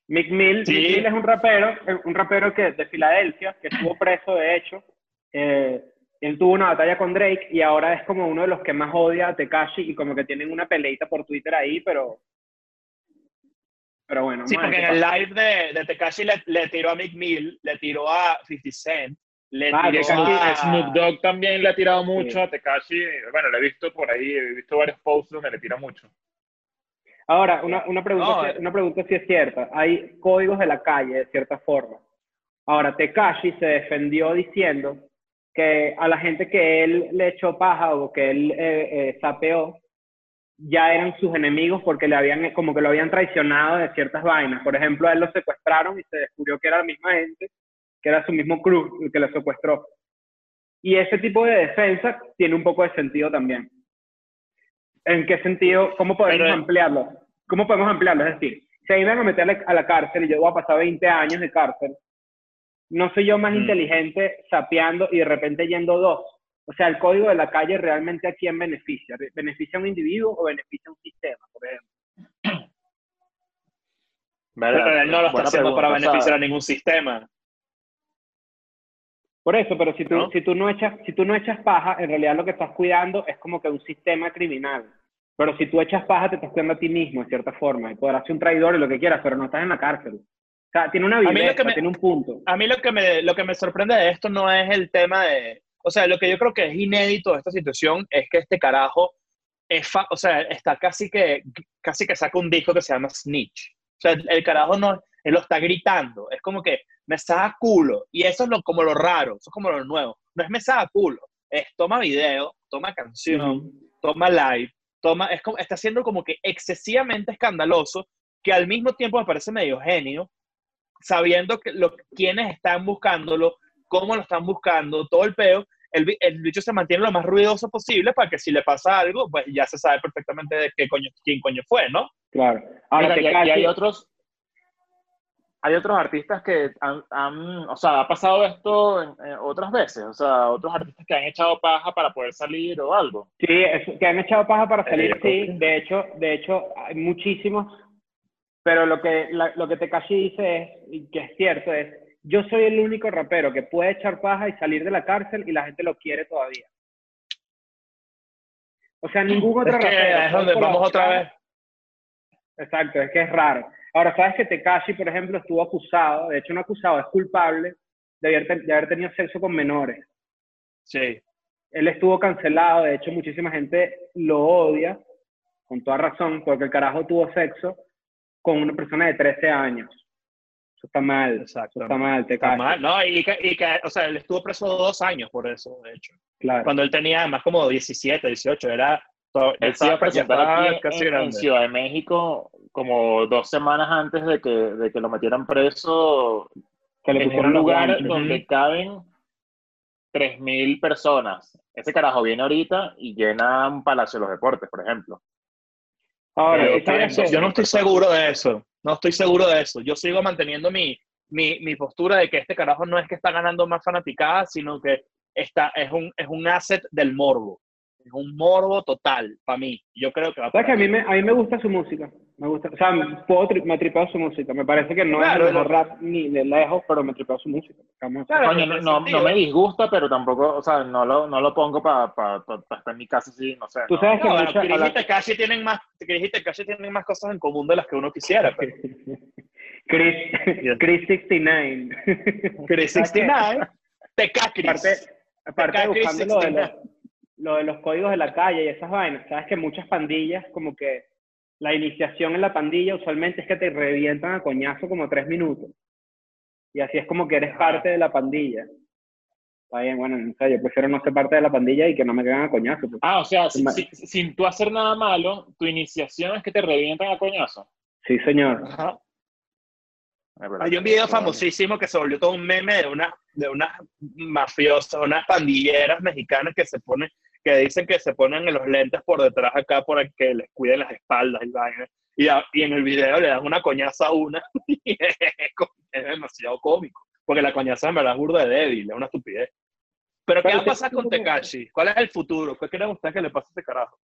Mick Mill, Sí. Mick Mill es un rapero, un rapero que, de Filadelfia, que estuvo preso, de hecho. Eh, él tuvo una batalla con Drake y ahora es como uno de los que más odia a Tekashi y como que tienen una peleita por Twitter ahí, pero... Pero bueno, Sí, porque en el live de, de Tekashi le, le tiró a Mick Mill, le tiró a 50 Cent, le Ah, tiró a... Snoop Dogg también le ha tirado mucho Sí. a Tekashi. Bueno, lo he visto por ahí, he visto varios posts donde le tira mucho. Ahora, una, una, pregunta, No, si- eh. una pregunta si es cierta. Hay códigos de la calle, de cierta forma. Ahora, Tekashi se defendió diciendo que a la gente que él le echó paja o que él eh, eh, sapeó, ya eran sus enemigos porque le habían, como que lo habían traicionado de ciertas vainas. Por ejemplo, a él lo secuestraron y se descubrió que era la misma gente, que era su mismo crew el que lo secuestró. Y ese tipo de defensa tiene un poco de sentido también. ¿En qué sentido? ¿Cómo podemos Pero- ampliarlo? ¿Cómo podemos ampliarlo? Es decir, si a mí me van a meter a la cárcel y yo voy a pasar 20 años de cárcel, no soy yo más Mm. inteligente sapeando y de repente yendo dos. O sea, el código de la calle realmente a quién beneficia. ¿Beneficia a un individuo o beneficia a un sistema, por ejemplo? Pero él no lo está Buena haciendo para beneficiar a ningún sistema. Por eso, pero si tú, ¿No? si, tú no echas, si tú no echas paja, en realidad lo que estás cuidando es como que un sistema criminal. Pero si tú echas paja, te estás cuidando a ti mismo, de cierta forma. Y podrás ser un traidor y lo que quieras, pero no estás en la cárcel. Tiene una viveza, me- tiene un punto. A mí lo que, me, lo que me sorprende de esto no es el tema de... O sea, lo que yo creo que es inédito de esta situación es que este carajo es fa- o sea, está casi que, casi que saca un disco que se llama Snitch. O sea, el, el carajo no, él lo está gritando. Es como que me saca culo. Y eso es lo, como lo raro, eso es como lo nuevo. No es me saca culo, es toma video, toma canción, toma live, toma, es como, está siendo como que excesivamente escandaloso, que al mismo tiempo me parece medio genio, sabiendo que lo, quiénes están buscándolo, cómo lo están buscando, todo el peo, el, el bicho se mantiene lo más ruidoso posible para que si le pasa algo, pues ya se sabe perfectamente de qué coño, quién coño fue, ¿no? Claro. Ahora, Mira, y, y hay otros hay otros artistas que han, han- o sea, ha pasado esto en- en otras veces, o sea, otros artistas que han echado paja para poder salir o algo. Sí, es- que han echado paja para Eh, salir, creo sí. De hecho, de hecho, hay muchísimos. Pero lo que, la- lo que Tekashi dice es, y que es cierto, es, yo soy el único rapero que puede echar paja y salir de la cárcel y la gente lo quiere todavía. O sea, ningún otro Es que rapero. es donde vamos otra vez. Exacto, es que es raro. Ahora, ¿sabes que Tekashi, por ejemplo, estuvo acusado, de hecho no acusado, es culpable de haber, de haber tenido sexo con menores? Sí. él estuvo cancelado, de hecho muchísima gente lo odia, con toda razón, porque el carajo tuvo sexo con una persona de 13 años. Eso está mal. Exacto. Eso está mal, te Está mal, ¿no? Y que, y que, o sea, él estuvo preso dos años por eso, de hecho. Claro. Cuando él tenía más como 17, 18, era... todo- Él se iba a presentar estaba aquí casi en, en. Ciudad de México como dos semanas antes de que, de que lo metieran preso que le en pusieron un lugar guantes. donde caben 3.000 personas. Ese carajo viene ahorita y llena un Palacio de los Deportes, por ejemplo. Ahora, Yo no estoy seguro de eso. No estoy seguro de eso. Yo sigo manteniendo mi, mi, mi postura de que este carajo no es que está ganando más fanaticada, sino que está, es, un, es un asset del morbo. Es un morbo total para mí. Yo creo que va ¿Sabes que a mí, me, a mí me gusta su música? Me gusta, o sea, puedo tri- me tripeo su música. Me parece que no Claro, es el mejor rap ni de lejos, pero me tripeo su música. Claro, Coño, no, no, no me disgusta, pero tampoco, o sea, no lo, no lo pongo para pa, pa- pa estar en mi casa así, no sé. Tú no. sabes que No, bueno, mucha- Chris habla- Tekashi tienen más, Chris Tekashi tienen más cosas en común de las que uno quisiera. Pero *laughs* Chris. Chris 69. *laughs* Chris ¿Sabes qué? 69, Teka aparte, Chris. aparte buscando lo de, los, 69. lo de los códigos de la calle y esas vainas, sabes que muchas pandillas, como que la iniciación en la pandilla usualmente es que te revientan a coñazo como tres minutos. Y así es como que eres Ajá. parte de la pandilla. Está bien, bueno, o sea, yo prefiero no ser parte de la pandilla y que no me caigan a coñazo. pues. Ah, o sea, si- Ma- si- sin tú hacer nada malo, tu iniciación es que te revientan a coñazo. Sí, señor. Ajá. Verdad. Hay un video famosísimo que se volvió todo un meme de una de unas mafiosas, unas pandilleras mexicanas que se ponen, que dicen que se ponen en los lentes por detrás acá para que les cuiden las espaldas y vaina. Y, a- y en el video le dan una coñaza a una *laughs* y es, demasiado cómico. Porque la coñaza en verdad es burda de débil, es una estupidez. Pero ¿qué va a pasar con Tekashi? ¿Cuál es el futuro? ¿Qué creen ustedes que le pasa a este carajo?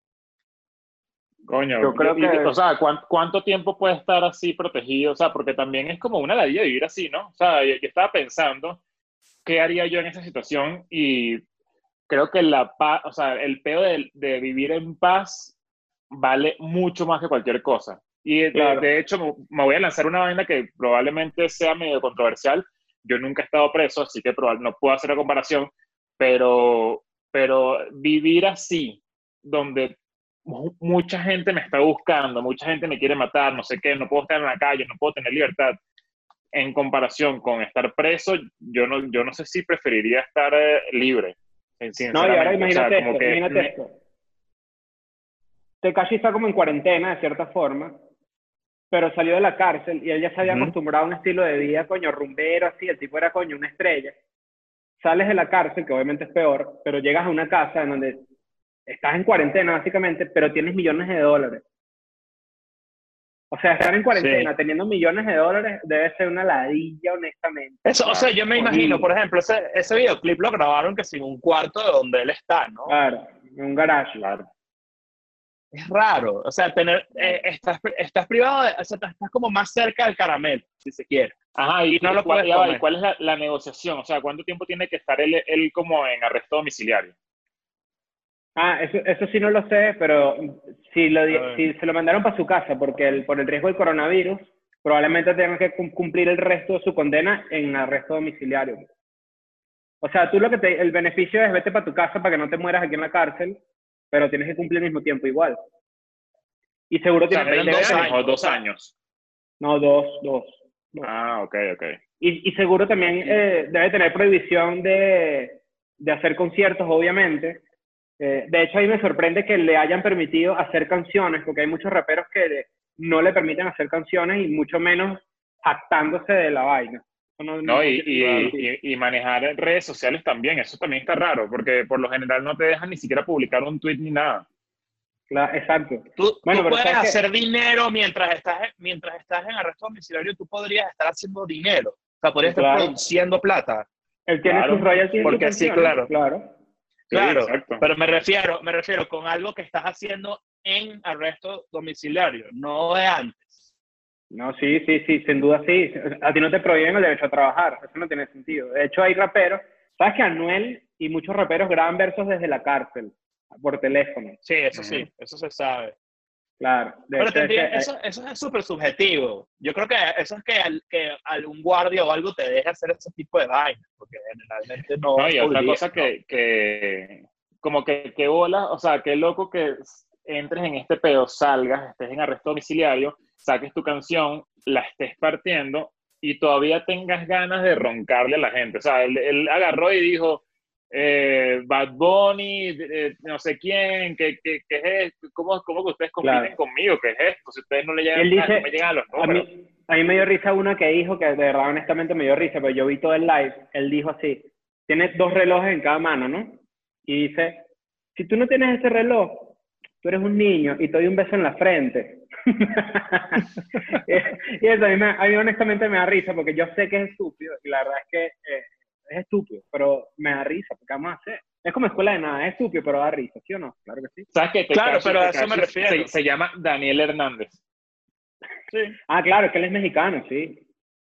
Coño, Yo creo y- que- o sea, ¿cuán- ¿cuánto tiempo puede estar así protegido? O sea, porque también es como una ladilla vivir así, ¿no? O sea, yo, yo estaba pensando, ¿qué haría yo en esa situación? Y creo que la paz, o sea, el peo de, de vivir en paz vale mucho más que cualquier cosa. Y de, Claro. de hecho, me- me voy a lanzar una vaina que probablemente sea medio controversial. Yo nunca he estado preso, así que probable- no puedo hacer la comparación, pero, pero vivir así, donde mu- mucha gente me está buscando, mucha gente me quiere matar, no sé qué, no puedo estar en la calle, no puedo tener libertad. En comparación con estar preso, yo no, yo no sé si preferiría estar eh, libre. No, y ahora. O sea, imagínate como esto, que imagínate esto. Tekashi está como en cuarentena, de cierta forma, pero salió de la cárcel y él ya se había acostumbrado a un estilo de vida, coño, rumbero, así, el tipo era, coño, una estrella. Sales de la cárcel, que obviamente es peor, pero llegas a una casa en donde estás en cuarentena, básicamente, pero tienes millones de dólares. O sea, estar en cuarentena teniendo millones de dólares debe ser una ladilla, honestamente. Eso, o sea, yo me imagino, por ejemplo, ese, ese videoclip lo grabaron que sin un cuarto de donde él está, ¿no? Claro, en un garage. Claro. Es raro. O sea, tener, eh, estás, estás privado, de, o sea, estás como más cerca del caramelo, si se quiere. Ajá, y, Y no lo cuál, puedes ya va, comer. ¿y cuál es la, la negociación? O sea, ¿cuánto tiempo tiene que estar él, él como en arresto domiciliario? Ah, eso, eso sí no lo sé, pero si, lo, si se lo mandaron para su casa porque el, por el riesgo del coronavirus, probablemente tengan que cum- cumplir el resto de su condena en arresto domiciliario. O sea, tú lo que te, el beneficio es vete para tu casa para que no te mueras aquí en la cárcel, pero tienes que cumplir al mismo tiempo igual. Y seguro O sea, tienes ¿eran veinte dos años, años o dos o sea. años? No, dos, dos. Ah, ok, ok. Y, y seguro también eh, debe tener prohibición de, de hacer conciertos, obviamente. Eh, de hecho, a mí me sorprende que le hayan permitido hacer canciones, porque hay muchos raperos que le- no le permiten hacer canciones y mucho menos jactándose de la vaina. No- y, tiene y, sentido. y- y manejar redes sociales también, eso también está raro, porque por lo general no te dejan ni siquiera publicar un tweet ni nada. Cla- exacto. Tú, Bueno, tú pero puedes hacer dinero mientras estás, mientras estás en arresto domiciliario, tú podrías estar haciendo dinero. O sea, podrías Claro. estar produciendo plata. Él tiene Claro, sus royalties. porque sí, canciones, claro. Claro. Sí, pero me refiero, me refiero con algo que estás haciendo en arresto domiciliario, no de antes. No, sí, sí, sí, sin duda sí. A ti no te prohíben el derecho a trabajar, eso no tiene sentido. De hecho, hay raperos, ¿sabes que Anuel y muchos raperos graban versos desde la cárcel, por teléfono? Sí, eso sí, eso se sabe. Claro. De Pero hecho, tendría- ese- eso, eso es súper subjetivo. Yo creo que eso es que, al- que algún guardia o algo te deje hacer ese tipo de vainas, porque generalmente no. No, y otra podría, cosa ¿no? que, que como que, que bola, o sea, qué loco que entres en este pedo, salgas, estés en arresto domiciliario, saques tu canción, la estés partiendo y todavía tengas ganas de roncarle a la gente. O sea, él, él agarró y dijo, eh, Bad Bunny, eh, no sé quién, ¿qué, qué, qué es esto? ¿Cómo, ¿Cómo que ustedes compiten Claro. conmigo? ¿Qué es esto? Si ustedes no le llegan, dice- no me llegan a los A números. mí, a mí me dio risa una que dijo, que de verdad honestamente me dio risa, pero yo vi todo el live, él dijo así, tienes dos relojes en cada mano, ¿no? Y dice, si tú no tienes ese reloj, tú eres un niño y te doy un beso en la frente. *laughs* y eso a mí, me- a mí honestamente me da risa porque yo sé que es estúpido y la verdad es que eh, es estúpido, pero me da risa porque vamos a hacer. Es como escuela de nada, es estúpido, pero da risa, ¿sí o no? Claro que sí. ¿Sabes qué? Claro, pero a eso me refiero. Se, se llama Daniel Hernández. Sí. Ah, claro, es que él es mexicano, sí.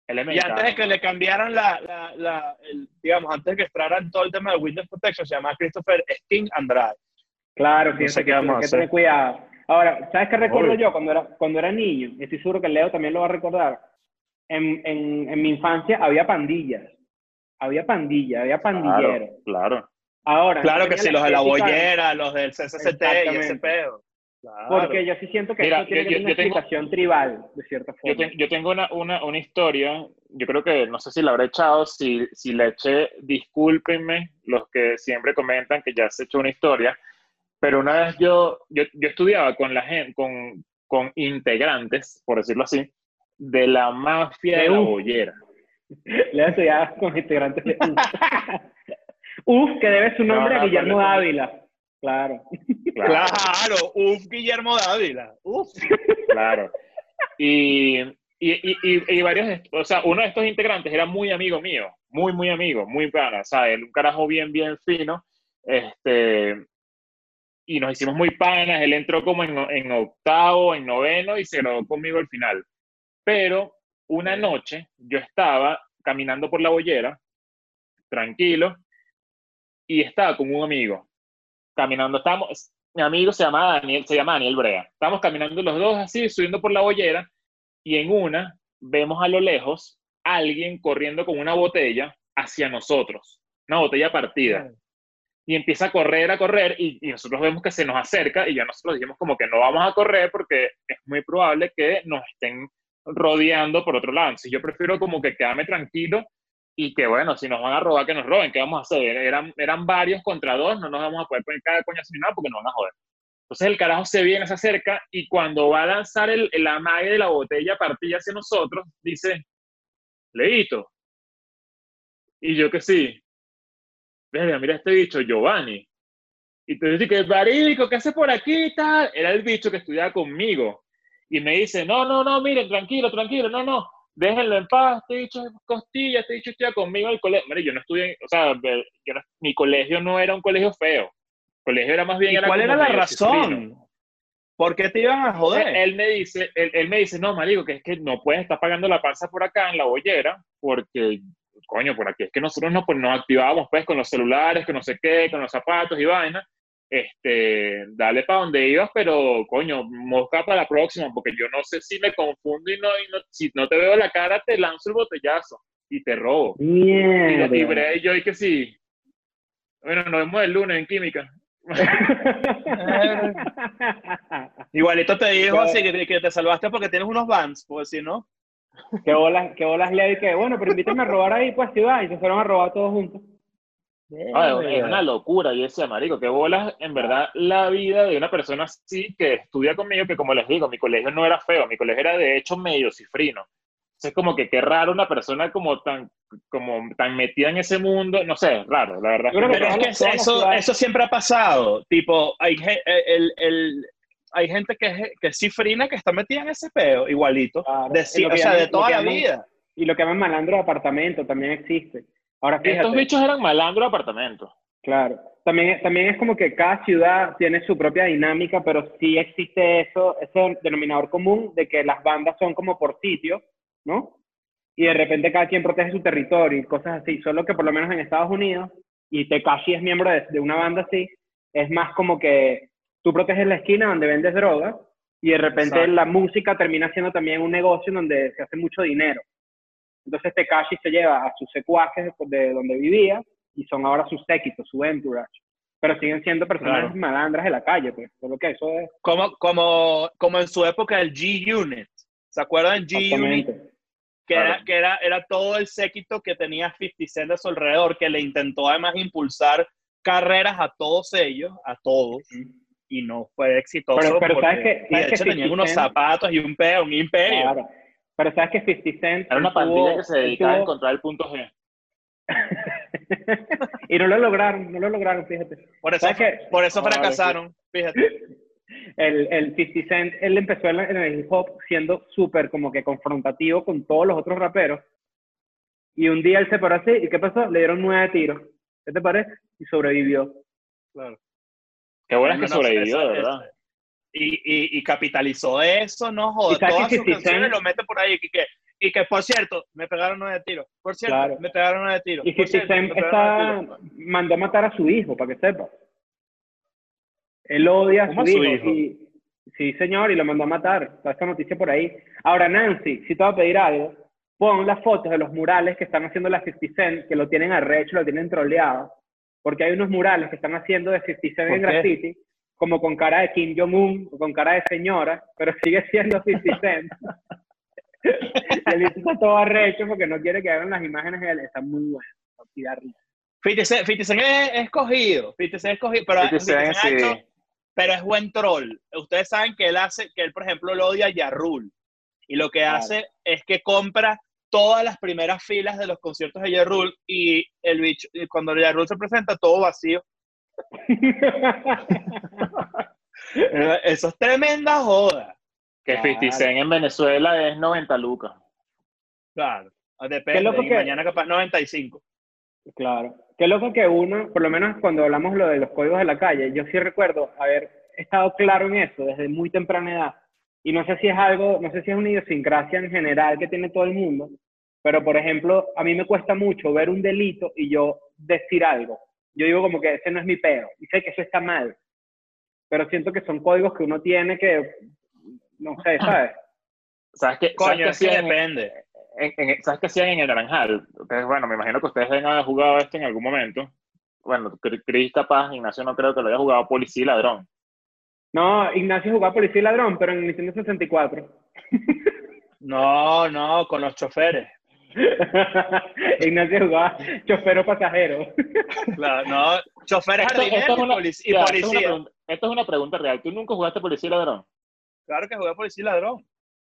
Él es Y mexicano. antes de que le cambiaran la, la, la- el- digamos, antes de que extraran todo el tema de Windows Protection, se llama Christopher Sting Andrade. Claro, No sé qué que vamos a hay que hacer. tener cuidado. Ahora, ¿sabes qué recuerdo Obvio. yo cuando era, cuando era niño? Y Estoy seguro que Leo también lo va a recordar. En, en, en mi infancia había pandillas. Había pandillas, había pandilleros. Claro, claro. Ahora, Claro no que sí, los de la bollera, los del CCCT y ese pedo. Claro. Porque yo sí siento que Mira, eso tiene yo- que yo- una yo tengo- explicación tribal, de cierta Yo, forma. te- yo tengo una, una, una historia, yo creo que no sé si la habré echado, si, si la eché, discúlpenme los que siempre comentan que ya se echó una historia, pero una vez yo, yo, yo estudiaba con la gente, con, con integrantes, por decirlo así, de la mafia de la Uh. bollera. *laughs* Leo estudiaba con integrantes de UF. *laughs* UF, que debe su No, nombre no, a Guillermo Dávila. Claro. Claro, Claro, uf, Guillermo Dávila. Uf. claro. Y, y, y, y- y varios, o sea, uno de estos integrantes era muy amigo mío, muy, muy amigo, muy pana, o sea, él un carajo bien, bien fino, este, y nos hicimos muy panas, él entró como en, en octavo, en noveno y se graduó conmigo al final. Pero una noche yo estaba caminando por la bollera, tranquilo, y estaba con un amigo, caminando, estábamos, mi amigo se llama Daniel, se llama Daniel Brea, estábamos caminando los dos así, subiendo por la bollera, y en una vemos a lo lejos alguien corriendo con una botella hacia nosotros, una botella partida. Y empieza a correr, a correr, y, y nosotros vemos que se nos acerca, y ya nosotros dijimos como que no vamos a correr porque es muy probable que nos estén rodeando por otro lado. Entonces yo prefiero como que quedarme tranquilo y que bueno, si nos van a robar, que nos roben, ¿qué vamos a hacer? Eran, eran varios contra dos, no nos vamos a poder poner cada coñazo ni nada porque nos van a joder. Entonces el carajo se viene, se acerca, y cuando va a lanzar el, el amague de la botella partida hacia nosotros, dice, Leito. Y yo que sí, verga, mira este bicho, Giovanni. Y dices que marico, ¿qué hace por aquí tal? Era el bicho que estudiaba conmigo. Y me dice, no, no, no, miren, tranquilo, tranquilo, no, no, déjenlo en paz, este bicho es costilla, este bicho estudia conmigo el colegio. Mire, yo no estudié, o sea, yo no- mi colegio no era un colegio feo. El colegio era más bien... ¿Y cuál era la razón? cifrino. ¿Por qué te iban a joder? Él, él me dice, él, él me dice, no, marico, que es que no puedes estar pagando la panza por acá en la bollera, porque, coño, por aquí es que nosotros nos, pues, nos activábamos pues con los celulares, con no sé qué, con los zapatos y vaina. Este, dale para donde ibas, pero coño, mosca para la próxima, porque yo no sé si me confundo y no, y no- si no te veo la cara, te lanzo el botellazo y te robo. Y, Mierda. y y yo, y que sí. Bueno, nos vemos el lunes en química. *laughs* Igualito te dijo así que, que te salvaste porque tienes unos vans, pues si no. qué bolas, qué bolas Leo y que, bueno, pero invítame a robar ahí, pues va, y se fueron a robar todos juntos. Ah, es una locura. Yo decía, marico, qué bolas, en verdad, la vida de una persona así que estudia conmigo, que como les digo, mi colegio no era feo, mi colegio era de hecho medio cifrino. Entonces, como que qué raro una persona como tan, como tan metida en ese mundo, no sé, raro, la verdad. Pero es que eso, eso siempre ha pasado. Tipo, hay, ge- el, el- hay gente que es, que es cifrina que está metida en ese peo, igualito. Claro. De, o sea, de toda la vida. Y lo que llaman malandro de apartamento también existe. Ahora fíjate, Estos bichos eran malandros de apartamento. claro. También, también es como que cada ciudad tiene su propia dinámica, pero sí existe eso, ese denominador común de que las bandas son como por sitio, ¿no? Y de repente cada quien protege su territorio y cosas así. Solo que por lo menos en Estados Unidos, y Tekashi es miembro de, de una banda así, es más como que tú proteges la esquina donde vendes drogas y de repente Exacto. la música termina siendo también un negocio en donde se hace mucho dinero. Entonces Tekashi se lleva a sus secuaces de donde vivía y son ahora sus séquitos, su entourage. Pero siguen siendo personas Claro. malandras de la calle, pues. Solo que eso es Como, como, como en su época el G-Unit. ¿Se acuerdan G-Unit? que, Claro. era, que era, era todo el séquito que tenía 50 Cent a su alrededor, que le intentó además impulsar carreras a todos ellos, a todos, y no fue exitoso. Pero- pero porque- ¿sabes y de ¿Sabes hecho tenían 50 unos zapatos y un, un imperio. Claro. Pero sabes que 50 Cent. Era una pandilla tuvo- que se dedicaba a encontrar el punto G. *laughs* y no lo lograron, no lo lograron, fíjate. Por eso, por eso Ah, fracasaron, fíjate. *laughs* El, el 50 Cent, él empezó en, el hip hop siendo súper como que confrontativo con todos los otros raperos. Y un día él se paró así, ¿y qué pasó? Le dieron nueve tiros. ¿Qué te parece? Y sobrevivió. Qué bueno es que no, sobrevivió, de verdad. Y, y, y capitalizó eso, no jodas. ¿Y sabes Todas que sus 50 canciones lo mete por ahí. Y que, y que, por cierto, me pegaron nueve tiros. Por cierto, Claro. me pegaron nueve tiros. Y Por 50 cierto, Cent me pegaron nueve está, mandó a matar a su hijo, para que sepa. Él odia a su, ¿Cómo a su hijo. hijo? Y, sí, señor, y lo mandó a matar. Está esta noticia por ahí. Ahora, Nancy, si te voy a pedir algo, pon las fotos de los murales que están haciendo la 50 Cent, que lo tienen arrecho, lo tienen troleado. Porque hay unos murales que están haciendo de 50 Cent en graffiti, como con cara de Kim Jong-un o con cara de señora, pero sigue siendo 50 Cent. y el bicho está todo arrecho porque no quiere que hagan las imágenes de él. Está muy risa. 50 Cent, 50 Cent es, es escogido. 50 Cent es escogido. Pero 50 50 Cent, Cent ha sí. hecho- pero es buen troll. Ustedes saben que él hace, que él, por ejemplo, lo odia a Yarrul. Y lo que Claro. hace es que compra todas las primeras filas de los conciertos de Yarrul y el bicho, y cuando Yarrul se presenta, todo vacío. Eso es tremenda joda. Que Claro. 50 Cent en Venezuela es 90 lucas. Claro. Qué Depende. loco y que- mañana capaz 95. Claro. Qué loco que uno, por lo menos cuando hablamos lo de los códigos de la calle, yo sí recuerdo haber estado claro en eso desde muy temprana edad. Y no sé si es algo, no sé si es una idiosincrasia en general que tiene todo el mundo, pero por ejemplo, a mí me cuesta mucho ver un delito y yo decir algo. Yo digo como que ese no es mi pedo, y sé que eso está mal, pero siento que son códigos que uno tiene que, no sé, *laughs* ¿sabes? ¿Sabes qué, Coño, ¿sabes que en- depende. en- en- ¿Sabes qué hacían en el Naranjal? Ustedes, bueno, me imagino que ustedes haber jugado esto en algún momento. Bueno, Cri- Cris capaz, Ignacio no creo que lo haya jugado policía y ladrón. No, Ignacio jugaba policía y ladrón, pero en Nintendo 64. *laughs* No, no, con los choferes. *laughs* Ignacio jugaba chofer o pasajero. Claro, no, choferes Esto, es y una, y ya, esto es una policía. pregunta, esto es una pregunta real. ¿Tú nunca jugaste policía y ladrón? Claro que jugué policía y ladrón.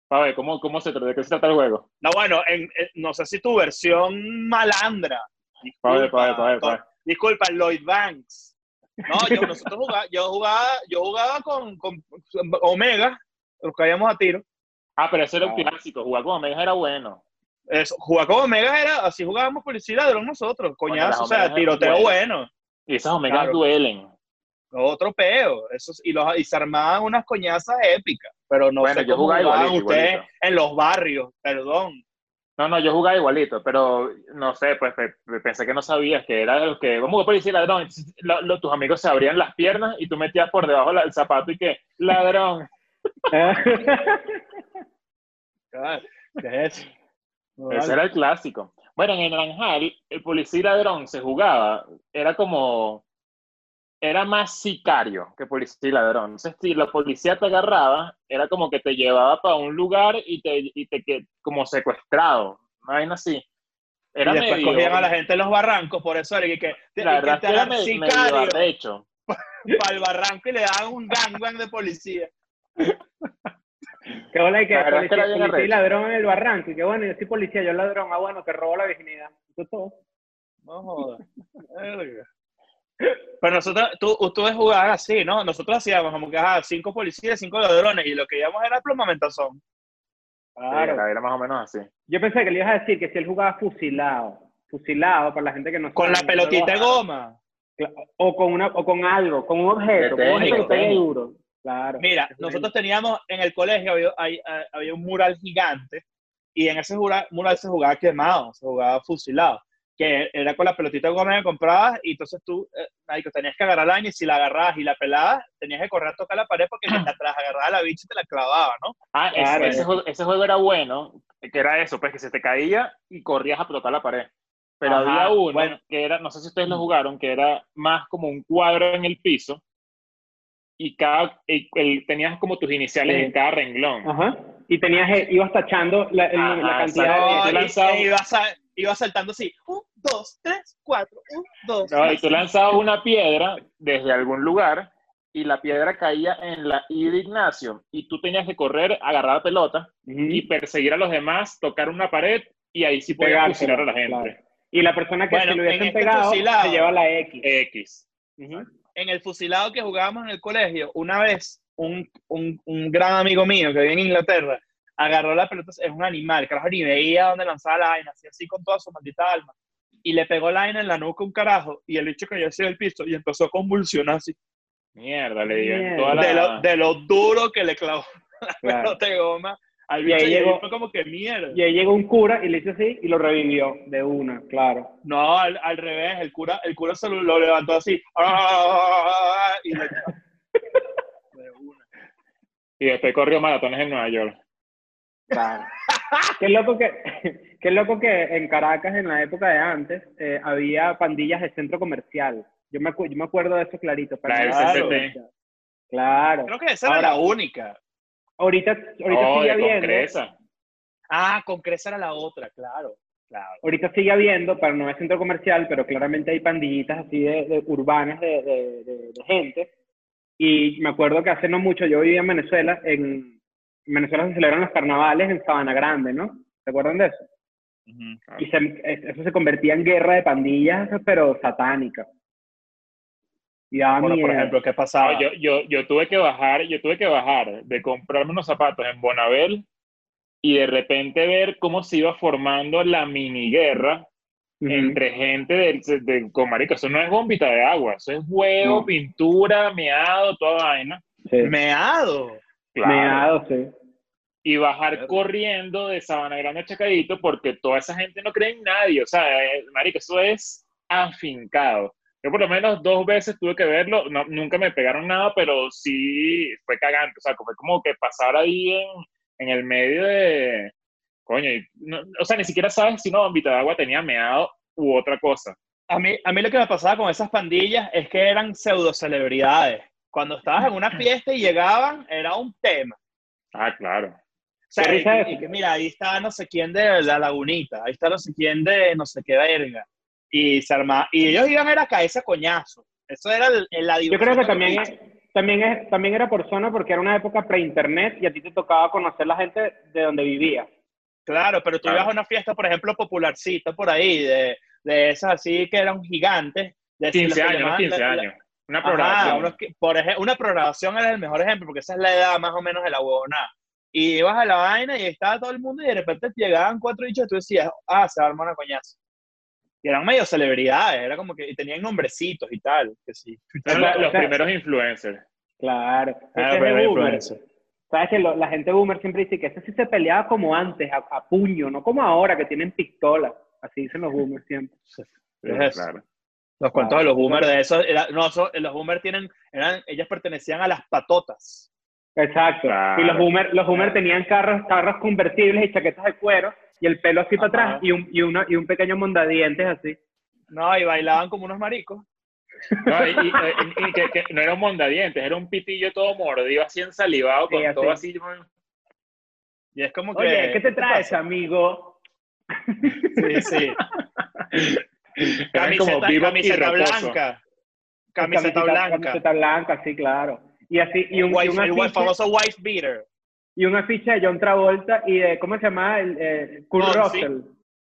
A ver, ¿cómo, cómo se trata? ¿De qué se trata el juego? No, bueno, en- en- no sé si tu versión malandra. Pa' ver, Disculpa, pa' ver, pa' ver, pa' ver. disculpa, Lloyd Banks. No, yo, nosotros jugaba, yo jugaba, yo jugaba con, con Omega, los caíamos a tiro. Ah, pero ese era un Ah. clásico. Jugar con Omega era bueno. Eso, jugar con Omega era, así jugábamos policía y ladrón nosotros, coñazo, o sea, eran tiroteo bueno. Y esas Omegas Claro. duelen. Otro peo. Eso, y, los, y se armaban unas coñazas épicas. Pero no Bueno, sé yo cómo jugaba jugaban igualito, ustedes igualito. en los barrios, perdón. No, no, yo jugaba igualito, pero no sé, pues pe- pe- pensé que no sabías que era los que, vamos a jugar policía y ladrón. Entonces, lo- lo- tus amigos se abrían las piernas y tú metías por debajo la- el zapato y que, ladrón. *laughs* ¿Qué es eso? No, Ese vale. era el clásico. Bueno, en el Naranjal, el policía y ladrón se jugaba, era como, era más sicario que policía y ladrón. Entonces, si la policía te agarraba, era como que te llevaba para un lugar y te, y te que como secuestrado, una vaina así. Era y después medio, cogían a la gente en los barrancos, por eso era que, que, la verdad que era medio sicario *laughs* para el barranco y le daban un gangbang de policía. Que hola y que La es que policía, y arrecho. ladrón en el barranco. Y que bueno, yo soy policía, yo ladrón. Ah, bueno, te robo la virginidad. Eso es todo. No jodas. Pero nosotros, tú, ustedes jugaban así, ¿no? Nosotros hacíamos como que, cinco policías, cinco ladrones, y lo que íbamos era plomamentazón. Claro. Era, era más o menos así. Yo pensé que le ibas a decir que si él jugaba fusilado. Fusilado, para la gente que no Con la pelotita de goma. O con, una, o con algo, con un objeto, con un objeto que duro. Claro. Mira, nosotros teníamos en el colegio, había, hay- había un mural gigante, y en ese mural se jugaba quemado, se jugaba fusilado, que era con la pelotita de goma que comprabas, y entonces tú, eh, tenías que agarrar la y si la agarrabas y la pelabas, tenías que correr a tocar la pared porque mientras *clears throat* atrás agarraba la bicha y te la clavaba, ¿no? Ah, ese- Claro. ese, juego, ese juego era bueno, que era eso, pues que se te caía y corrías a tocar la pared. Pero Ajá, había uno bueno. que era, no sé si ustedes lo jugaron, que era más como un cuadro en el piso y cada, y el- tenías como tus iniciales Sí. en cada renglón. Ajá. Y tenías, eh, ibas tachando la, el- Ajá, la cantidad tú y- lanzabas- e iba, sa- iba saltando así. Un, dos, tres, cuatro. Un, dos. No, y tres. tú lanzabas una piedra desde algún lugar y la piedra caía en la I de Ignacio y tú tenías que correr, agarrar la pelota de... Ujú. y perseguir a los demás, tocar una pared y ahí sí podías fusilar a la gente. claro. Y la persona que Bueno, se lo en hubiesen este pegado fusilado- se lleva la X. X. Ujú. En el fusilado que jugábamos en el colegio, una vez un, un, un gran amigo mío que vive en Inglaterra agarró la pelota, es un animal, carajo, ni veía dónde lanzaba la vaina, así, así con toda su maldita alma. Y le pegó la vaina en la nuca un carajo y el bicho cayó hacia el piso y empezó a convulsionar así. Mierda, le dio en Mierda. toda la... De, lo, de lo duro que le clavó *laughs* la Claro. pelota de goma al Y ahí llegó- fue como que mierda. Y ahí llegó un cura y le hizo así y lo revivió de una, claro. No, al, al revés, el cura, el cura se lo, lo levantó así. *laughs* Y le de una. Y después corrió maratones en Nueva York. Claro. qué loco que, qué loco que en Caracas, en la época de antes, eh, había pandillas de centro comercial. Yo me, yo me acuerdo de eso clarito. Comercial. Claro. Creo que esa era la única. Ahorita, ahorita Oh, sigue habiendo. Concresa. Ah, con Cresa era la otra, claro. Claro. Ahorita sigue habiendo, pero no es centro comercial, pero claramente hay pandillitas así de, de urbanas de, de- de- de gente. Y me acuerdo que hace no mucho, yo vivía en Venezuela, en en Venezuela se celebran los carnavales en Sabana Grande, ¿no? ¿Se acuerdan de eso? Y se- eso se convertía en guerra de pandillas, pero satánica. Y daba Bueno, por ejemplo, ¿qué pasaba? No, yo, yo, yo tuve que bajar, yo tuve que bajar de comprarme unos zapatos en Bonabel y de repente ver cómo se iba formando la mini guerra Ujú. entre gente del de, con marico, eso no es bombita de agua, eso es huevo, No. pintura, meado, toda vaina. Sí. Meado. Claro. Meado, sí. Y bajar Claro. corriendo de Sabana Grande a Chacadito porque toda esa gente no cree en nadie. O sea, eh, marico, eso es afincado. Yo por lo menos dos veces tuve que verlo, no, nunca me pegaron nada, pero sí fue cagante. O sea, fue como que pasar ahí en, en el medio de... Coño, y no- o sea, ni siquiera sabes si bombita de agua tenía meado u otra cosa. A mí, a mí lo que me pasaba con esas pandillas es que eran pseudo celebridades. Cuando estabas en una *laughs* fiesta y llegaban, era un tema. Ah, claro. O sea, y, y que mira, ahí está no sé quién de la lagunita, ahí está no sé quién de no sé qué verga. Y se arma, y ellos iban era a caerse a coñazo. Eso era el, el- la Yo creo que también, es, también, es, también era por zona porque era una época pre-internet y a ti te tocaba conocer la gente de donde vivías. Claro, pero tú Claro. ibas a una fiesta, por ejemplo, popularcita por ahí, de, de esas así que eran gigantes. De 15 las que años, llamaban 15 la- la- años. Una Ajá, programación. unos que- por ejemplo, una programación era el mejor ejemplo, porque esa es la edad más o menos de la huevona. Y ibas a la vaina y estaba todo el mundo y de repente llegaban cuatro bichos y tú decías, ah, se va a armar una coñazo. Y eran medio celebridades, era como que y tenían nombrecitos y tal, que sí. La- los primeros influencers. Claro. Ah, Ese es de pero boomer. influencer. Sabes que lo- la gente boomer siempre dice que ese sí se peleaba como antes, a, a puño, no como ahora que tienen pistola. Así dicen los boomers siempre. Sí, Es eso. claro. Los cuentos Claro. de los boomers de eso, era- no, eso- los boomers tienen, eran, ellas pertenecían a las patotas. Exacto. Claro. Y los boomer, los boomer tenían carros, carros convertibles y chaquetas de cuero y el pelo así para Ajá. atrás y un, y, una, y un pequeño mondadientes así. No, y bailaban como unos maricos. No, y, y- y- y que, que no era un mondadientes, era un pitillo todo mordido, así ensalivado, con Sí, así. todo así. Y es como que... Oye, ¿qué te traes, pasa? amigo? Sí, sí. *laughs* Eran como Camiseta, vivo y camiseta blanca. Camiseta blanca. Camiseta blanca, sí, claro. Y así, y un, y Wife- un el famoso wife beater. Y un afiche de John Travolta y de, ¿cómo se llama? El, eh, Kurt. Russell.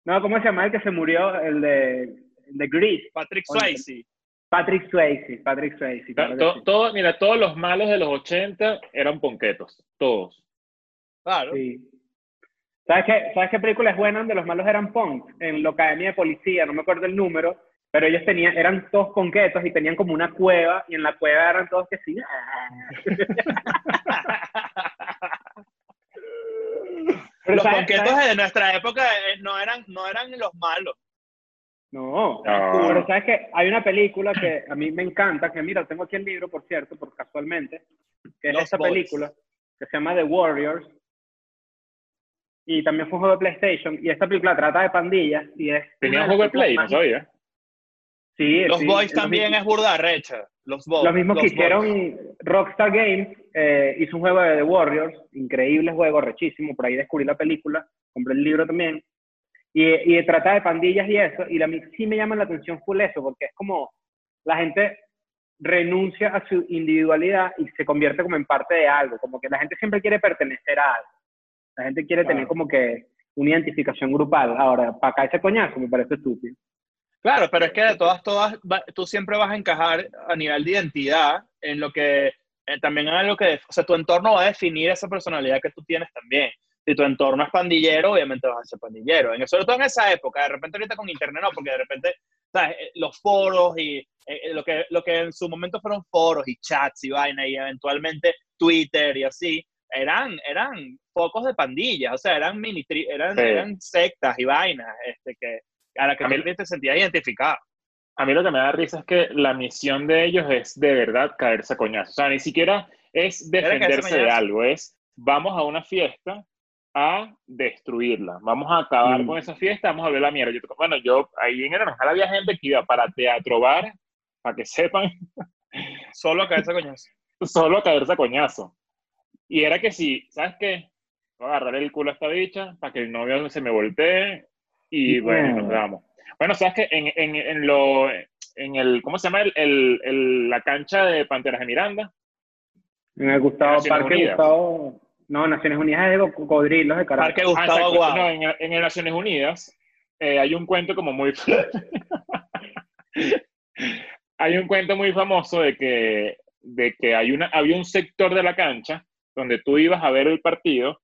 No, ¿cómo se llama el que se murió? El de, el de Grease. Patrick Swayze. Patrick Swayze, Patrick Swayze. claro sí. todo- mira, todos los malos de los 80 eran ponquetos, todos. Claro. Sí. ¿Sabes qué, ¿Sabes qué película es buena donde los malos eran punks? En la Academia de Policía, no me acuerdo el número, pero ellos tenían, eran todos ponquetos y tenían como una cueva, y en la cueva eran todos que sí. *laughs* Pero los ¿sabes- ponquetos sabes? de nuestra época eh, no eran, no eran los malos. No, No. pero sabes que hay una película que a mí me encanta, que mira, tengo aquí el libro, por cierto, por casualmente, que es Los esta Boys. película, que se llama The Warriors, y también fue un juego de PlayStation, y esta película trata de pandillas, y es... Tenía un juego de Play, no sabía. Sí, Los sí, Boys también es burda recha. Los Boys. Los mismos que hicieron. Rockstar Games eh, hizo un juego de The Warriors, increíble juego, rechísimo, por ahí descubrí la película, compré el libro también, y, y trata de pandillas y eso, y a mí sí me llama la atención full eso, porque es como la gente renuncia a su individualidad y se convierte como en parte de algo, como que la gente siempre quiere pertenecer a algo, la gente quiere tener Claro. como que una identificación grupal, ahora, para acá ese coñazo me parece estúpido. Claro, pero es que de todas, todas, tú siempre vas a encajar a nivel de identidad en lo que, eh, también en algo que, o sea, tu entorno va a definir esa personalidad que tú tienes también. Si tu entorno es pandillero, obviamente vas a ser pandillero. En, sobre todo en esa época, de repente ahorita con internet no, porque de repente, ¿sabes? Eh, Los foros y eh, eh, lo, que, lo que en su momento fueron foros y chats y vaina y eventualmente Twitter y así, eran, eran focos de pandillas, o sea, eran mini, tri- eran, Sí. eran sectas y vainas, este, que, a la que A mí- te sentías identificado. A mí lo que me da risa es que la misión de ellos es de verdad caerse a coñazos. O sea, ni siquiera es caerse a defenderse de algo, es vamos a una fiesta a destruirla. Vamos a acabar Mm. con esa fiesta, vamos a ver la mierda. Yo, bueno, yo ahí en el Naranjal había gente que iba para teatro bar, para que sepan, *laughs* Solo cabeza coñazo. solo a caerse a coñazo. Y era que si, ¿sabes qué? Voy a agarrar el culo a esta bicha para que el novio se me voltee y bueno, nos Mierda. Bueno, ¿sabes qué? En, en, en lo, en el, ¿cómo se llama? El, el, el- la cancha de Panteras de Miranda. En el Gustavo Naciones Parque, Unidas. Gustavo, no, Naciones Unidas es de cocodrilos de Caracas. Parque Ah, Gustavo exacto. Aguado. No, en, en el Naciones Unidas eh, hay un cuento como muy... *laughs* hay un cuento muy famoso de que, de que hay una, había un sector de la cancha donde tú ibas a ver el partido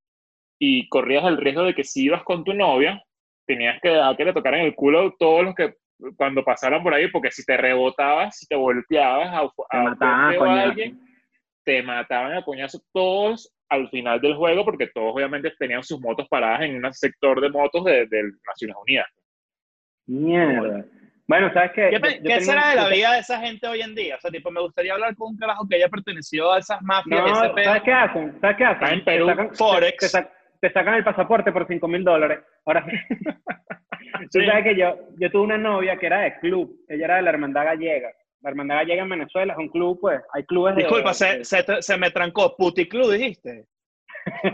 y corrías el riesgo de que si ibas con tu novia, tenías que dejar que le tocaran el culo todos los que cuando pasaran por ahí, porque si te rebotabas, si te volteabas a, Te a mataban coñazo. alguien, te mataban a coñazo todos al final del juego, porque todos obviamente tenían sus motos paradas en un sector de motos de, de Naciones Unidas. Mierda. Bueno, ¿sabes qué? ¿Qué, Yo- pe- yo qué tengo- será de la te- vida de esa gente hoy en día? O sea, tipo, me gustaría hablar con un carajo que haya pertenecido a esas mafias. No. ¿sabes qué hacen? ¿Sabes qué hacen? Está en Perú, te sacan, Forex. Te, te sacan el pasaporte por 5 mil dólares. Ahora sí. *laughs* Tú sabes que yo, yo tuve una novia que era de club. Ella era de la Hermandad Gallega. La Hermandad Gallega en Venezuela es un club, pues. Hay clubes de. Disculpa, se, se, se me trancó. Puticlub, dijiste. *laughs*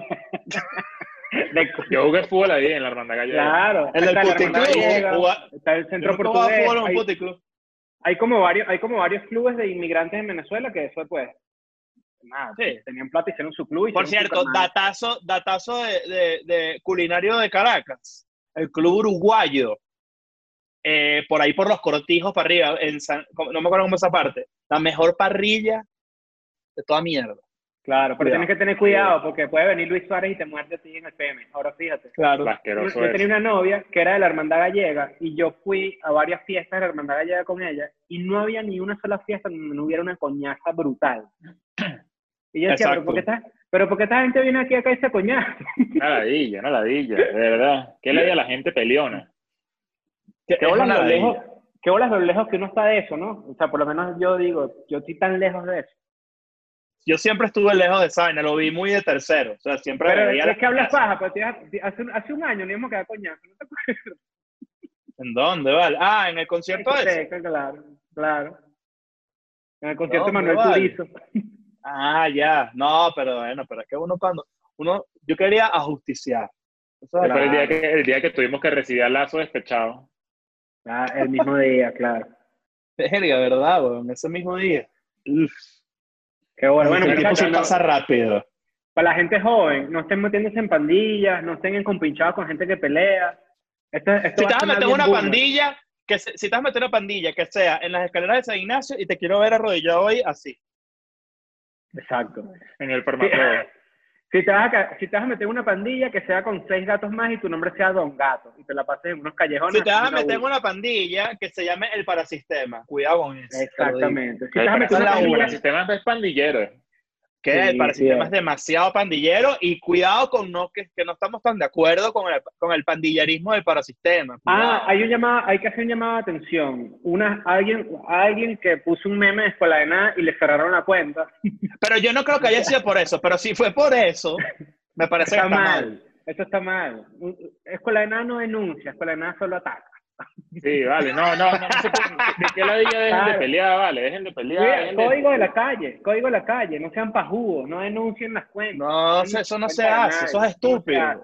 de- *laughs* Yo jugué fútbol ahí en la hermandad gallega. claro. El del puticlub. Está el centro portugués. fútbol en un Hay, puticlub. hay como varios, hay como varios clubes de inmigrantes en Venezuela que eso, pues. Nada, Sí. tenían plata, hicieron su club. Por cierto, datazo, datazo de, de- de culinario de Caracas. El club uruguayo. eh, por ahí por los cortijos para arriba. En San- no me acuerdo cómo esa parte. La mejor parrilla de toda mierda. Claro, pero Cuidado. tienes que tener cuidado porque puede venir Luis Suárez y te muerde a ti en el PM. Ahora fíjate. Claro. Yo, yo tenía una novia que era de la Hermandad Gallega y yo fui a varias fiestas de la Hermandad Gallega con ella y no había ni una sola fiesta donde no hubiera una coñaza brutal. Y yo decía, Exacto. ¿pero por, qué esta, pero ¿por qué esta gente viene aquí a caerse a coñazo? Una ladilla, una ladilla, de verdad. ¿Qué le a la gente peleona? ¿Qué es bolas lo lejos, qué bolas lo lejos que uno está de eso, ¿no? O sea, por lo menos yo digo, yo estoy tan lejos de eso. Yo siempre estuve lejos de esa lo vi muy de tercero. O sea, siempre Pero veía es que hablas paja, pero te- hace, un- hace un año ni hemos quedado coñazo, ¿no te acuerdas? ¿En dónde, vale? Ah, en el concierto ese. Claro, claro. En el concierto de Manuel vale. Turizo. Ah, ya. No, pero bueno, pero es que uno cuando... Uno, yo quería ajusticiar. El día, que, el día que tuvimos que recibir a Lazo despechado. Ah, el mismo día, claro. verga, ¿verdad, weón? Ese mismo día. Uf. Qué bueno. Bueno, el tiempo se pasa rápido. para la gente joven, no estén metiéndose en pandillas, no estén compinchados con gente que pelea. Esto, esto Si te vas a meter una pandilla, que se- si te vas a meter una pandilla que sea en las escaleras de San Ignacio y te quiero ver arrodillado hoy así. Exacto. En el farmacólogo. *laughs* Si te, vas a, ca- si te vas a meter una pandilla que sea con seis gatos más y tu nombre sea Don Gato y te la pases en unos callejones. Si te vas a meter en una pandilla que se llame el parasistema. Cuidado con eso. Exactamente. Si te El, vas a meter una la pandilla, una. sistema es pandillero. Que Sí, el parasistema sí. es demasiado pandillero y cuidado con no que, que no estamos tan de acuerdo con el, con el pandillerismo del parasistema. Ah, hay un llamado, hay que hacer un llamado de atención. Una, alguien, alguien que puso un meme de escuela de nada y le cerraron la cuenta. Pero yo no creo que haya sido por eso, pero si fue por eso, me parece que está está mal. mal. Eso está mal. Escuela de nada no denuncia, escuela de nada solo ataca. Sí, vale, no, no, no, no se puede- de qué ladilla dejen de Claro. pelear, vale, dejen de pelear. Mira, dejen de- código de la calle, código de la calle, no sean pajugos, no denuncien las cuentas. No, eso no se hace, eso es estúpido. hace.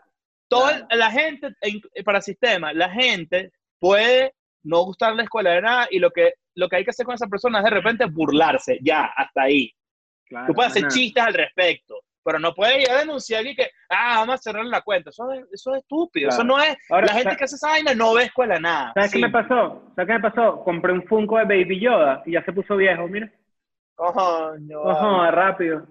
Toda Claro. la gente, en- para sistema, la gente puede no gustar la escuela de nada y lo que, lo que hay que hacer con esa persona es de repente burlarse, ya, hasta ahí. Claro, Tú puedes hacer nada. chistes al respecto, pero no puedes ir a denunciar y que, ah, vamos a cerrar la cuenta. Eso es, eso es estúpido, eso no es... Ahora, la gente que hace esa vaina no ve escuela nada. ¿Sabes qué Sí. me pasó? ¿Sabes qué me pasó? Compré un Funko de Baby Yoda y ya se puso viejo, mira. Coño, Ojo, rápido.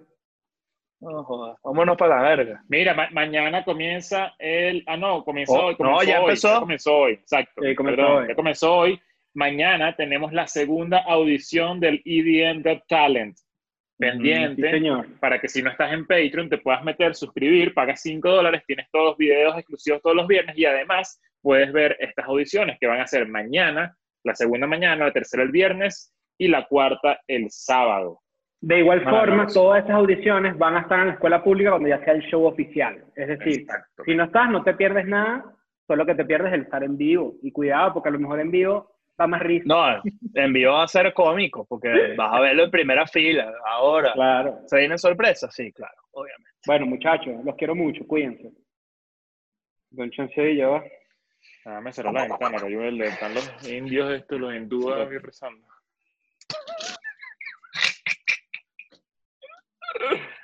no jodas. Vámonos para la verga. Mira, ma- mañana comienza el. Ah, no, comenzó Oh, hoy. no, ya hoy, empezó. comenzó hoy, exacto. Sí, comenzó Perdón, hoy. ya comenzó hoy. Mañana tenemos la segunda audición del EDM Got Talent. Pendiente. Sí, señor. para que si no estás en Patreon te puedas meter, suscribir, pagas 5 dólares, tienes todos los videos exclusivos todos los viernes y además puedes ver estas audiciones que van a ser mañana, la segunda mañana, la tercera el viernes y la cuarta el sábado. De igual forma, todas esas audiciones van a estar en la escuela pública cuando ya sea el show oficial. Es decir, Exacto. si no estás, no te pierdes nada, solo que te pierdes el estar en vivo. Y cuidado, porque a lo mejor en vivo da más risa. No, envío a ser cómico, porque *laughs* vas a verlo en primera fila. Ahora, Claro. ¿se vienen sorpresas? Sí, claro, obviamente. Bueno, muchachos, los quiero mucho, cuídense. Don Chancey, va. Ah, me cerró la ventana, cayó el están los indios estos, los hindúes aquí rezando. *laughs*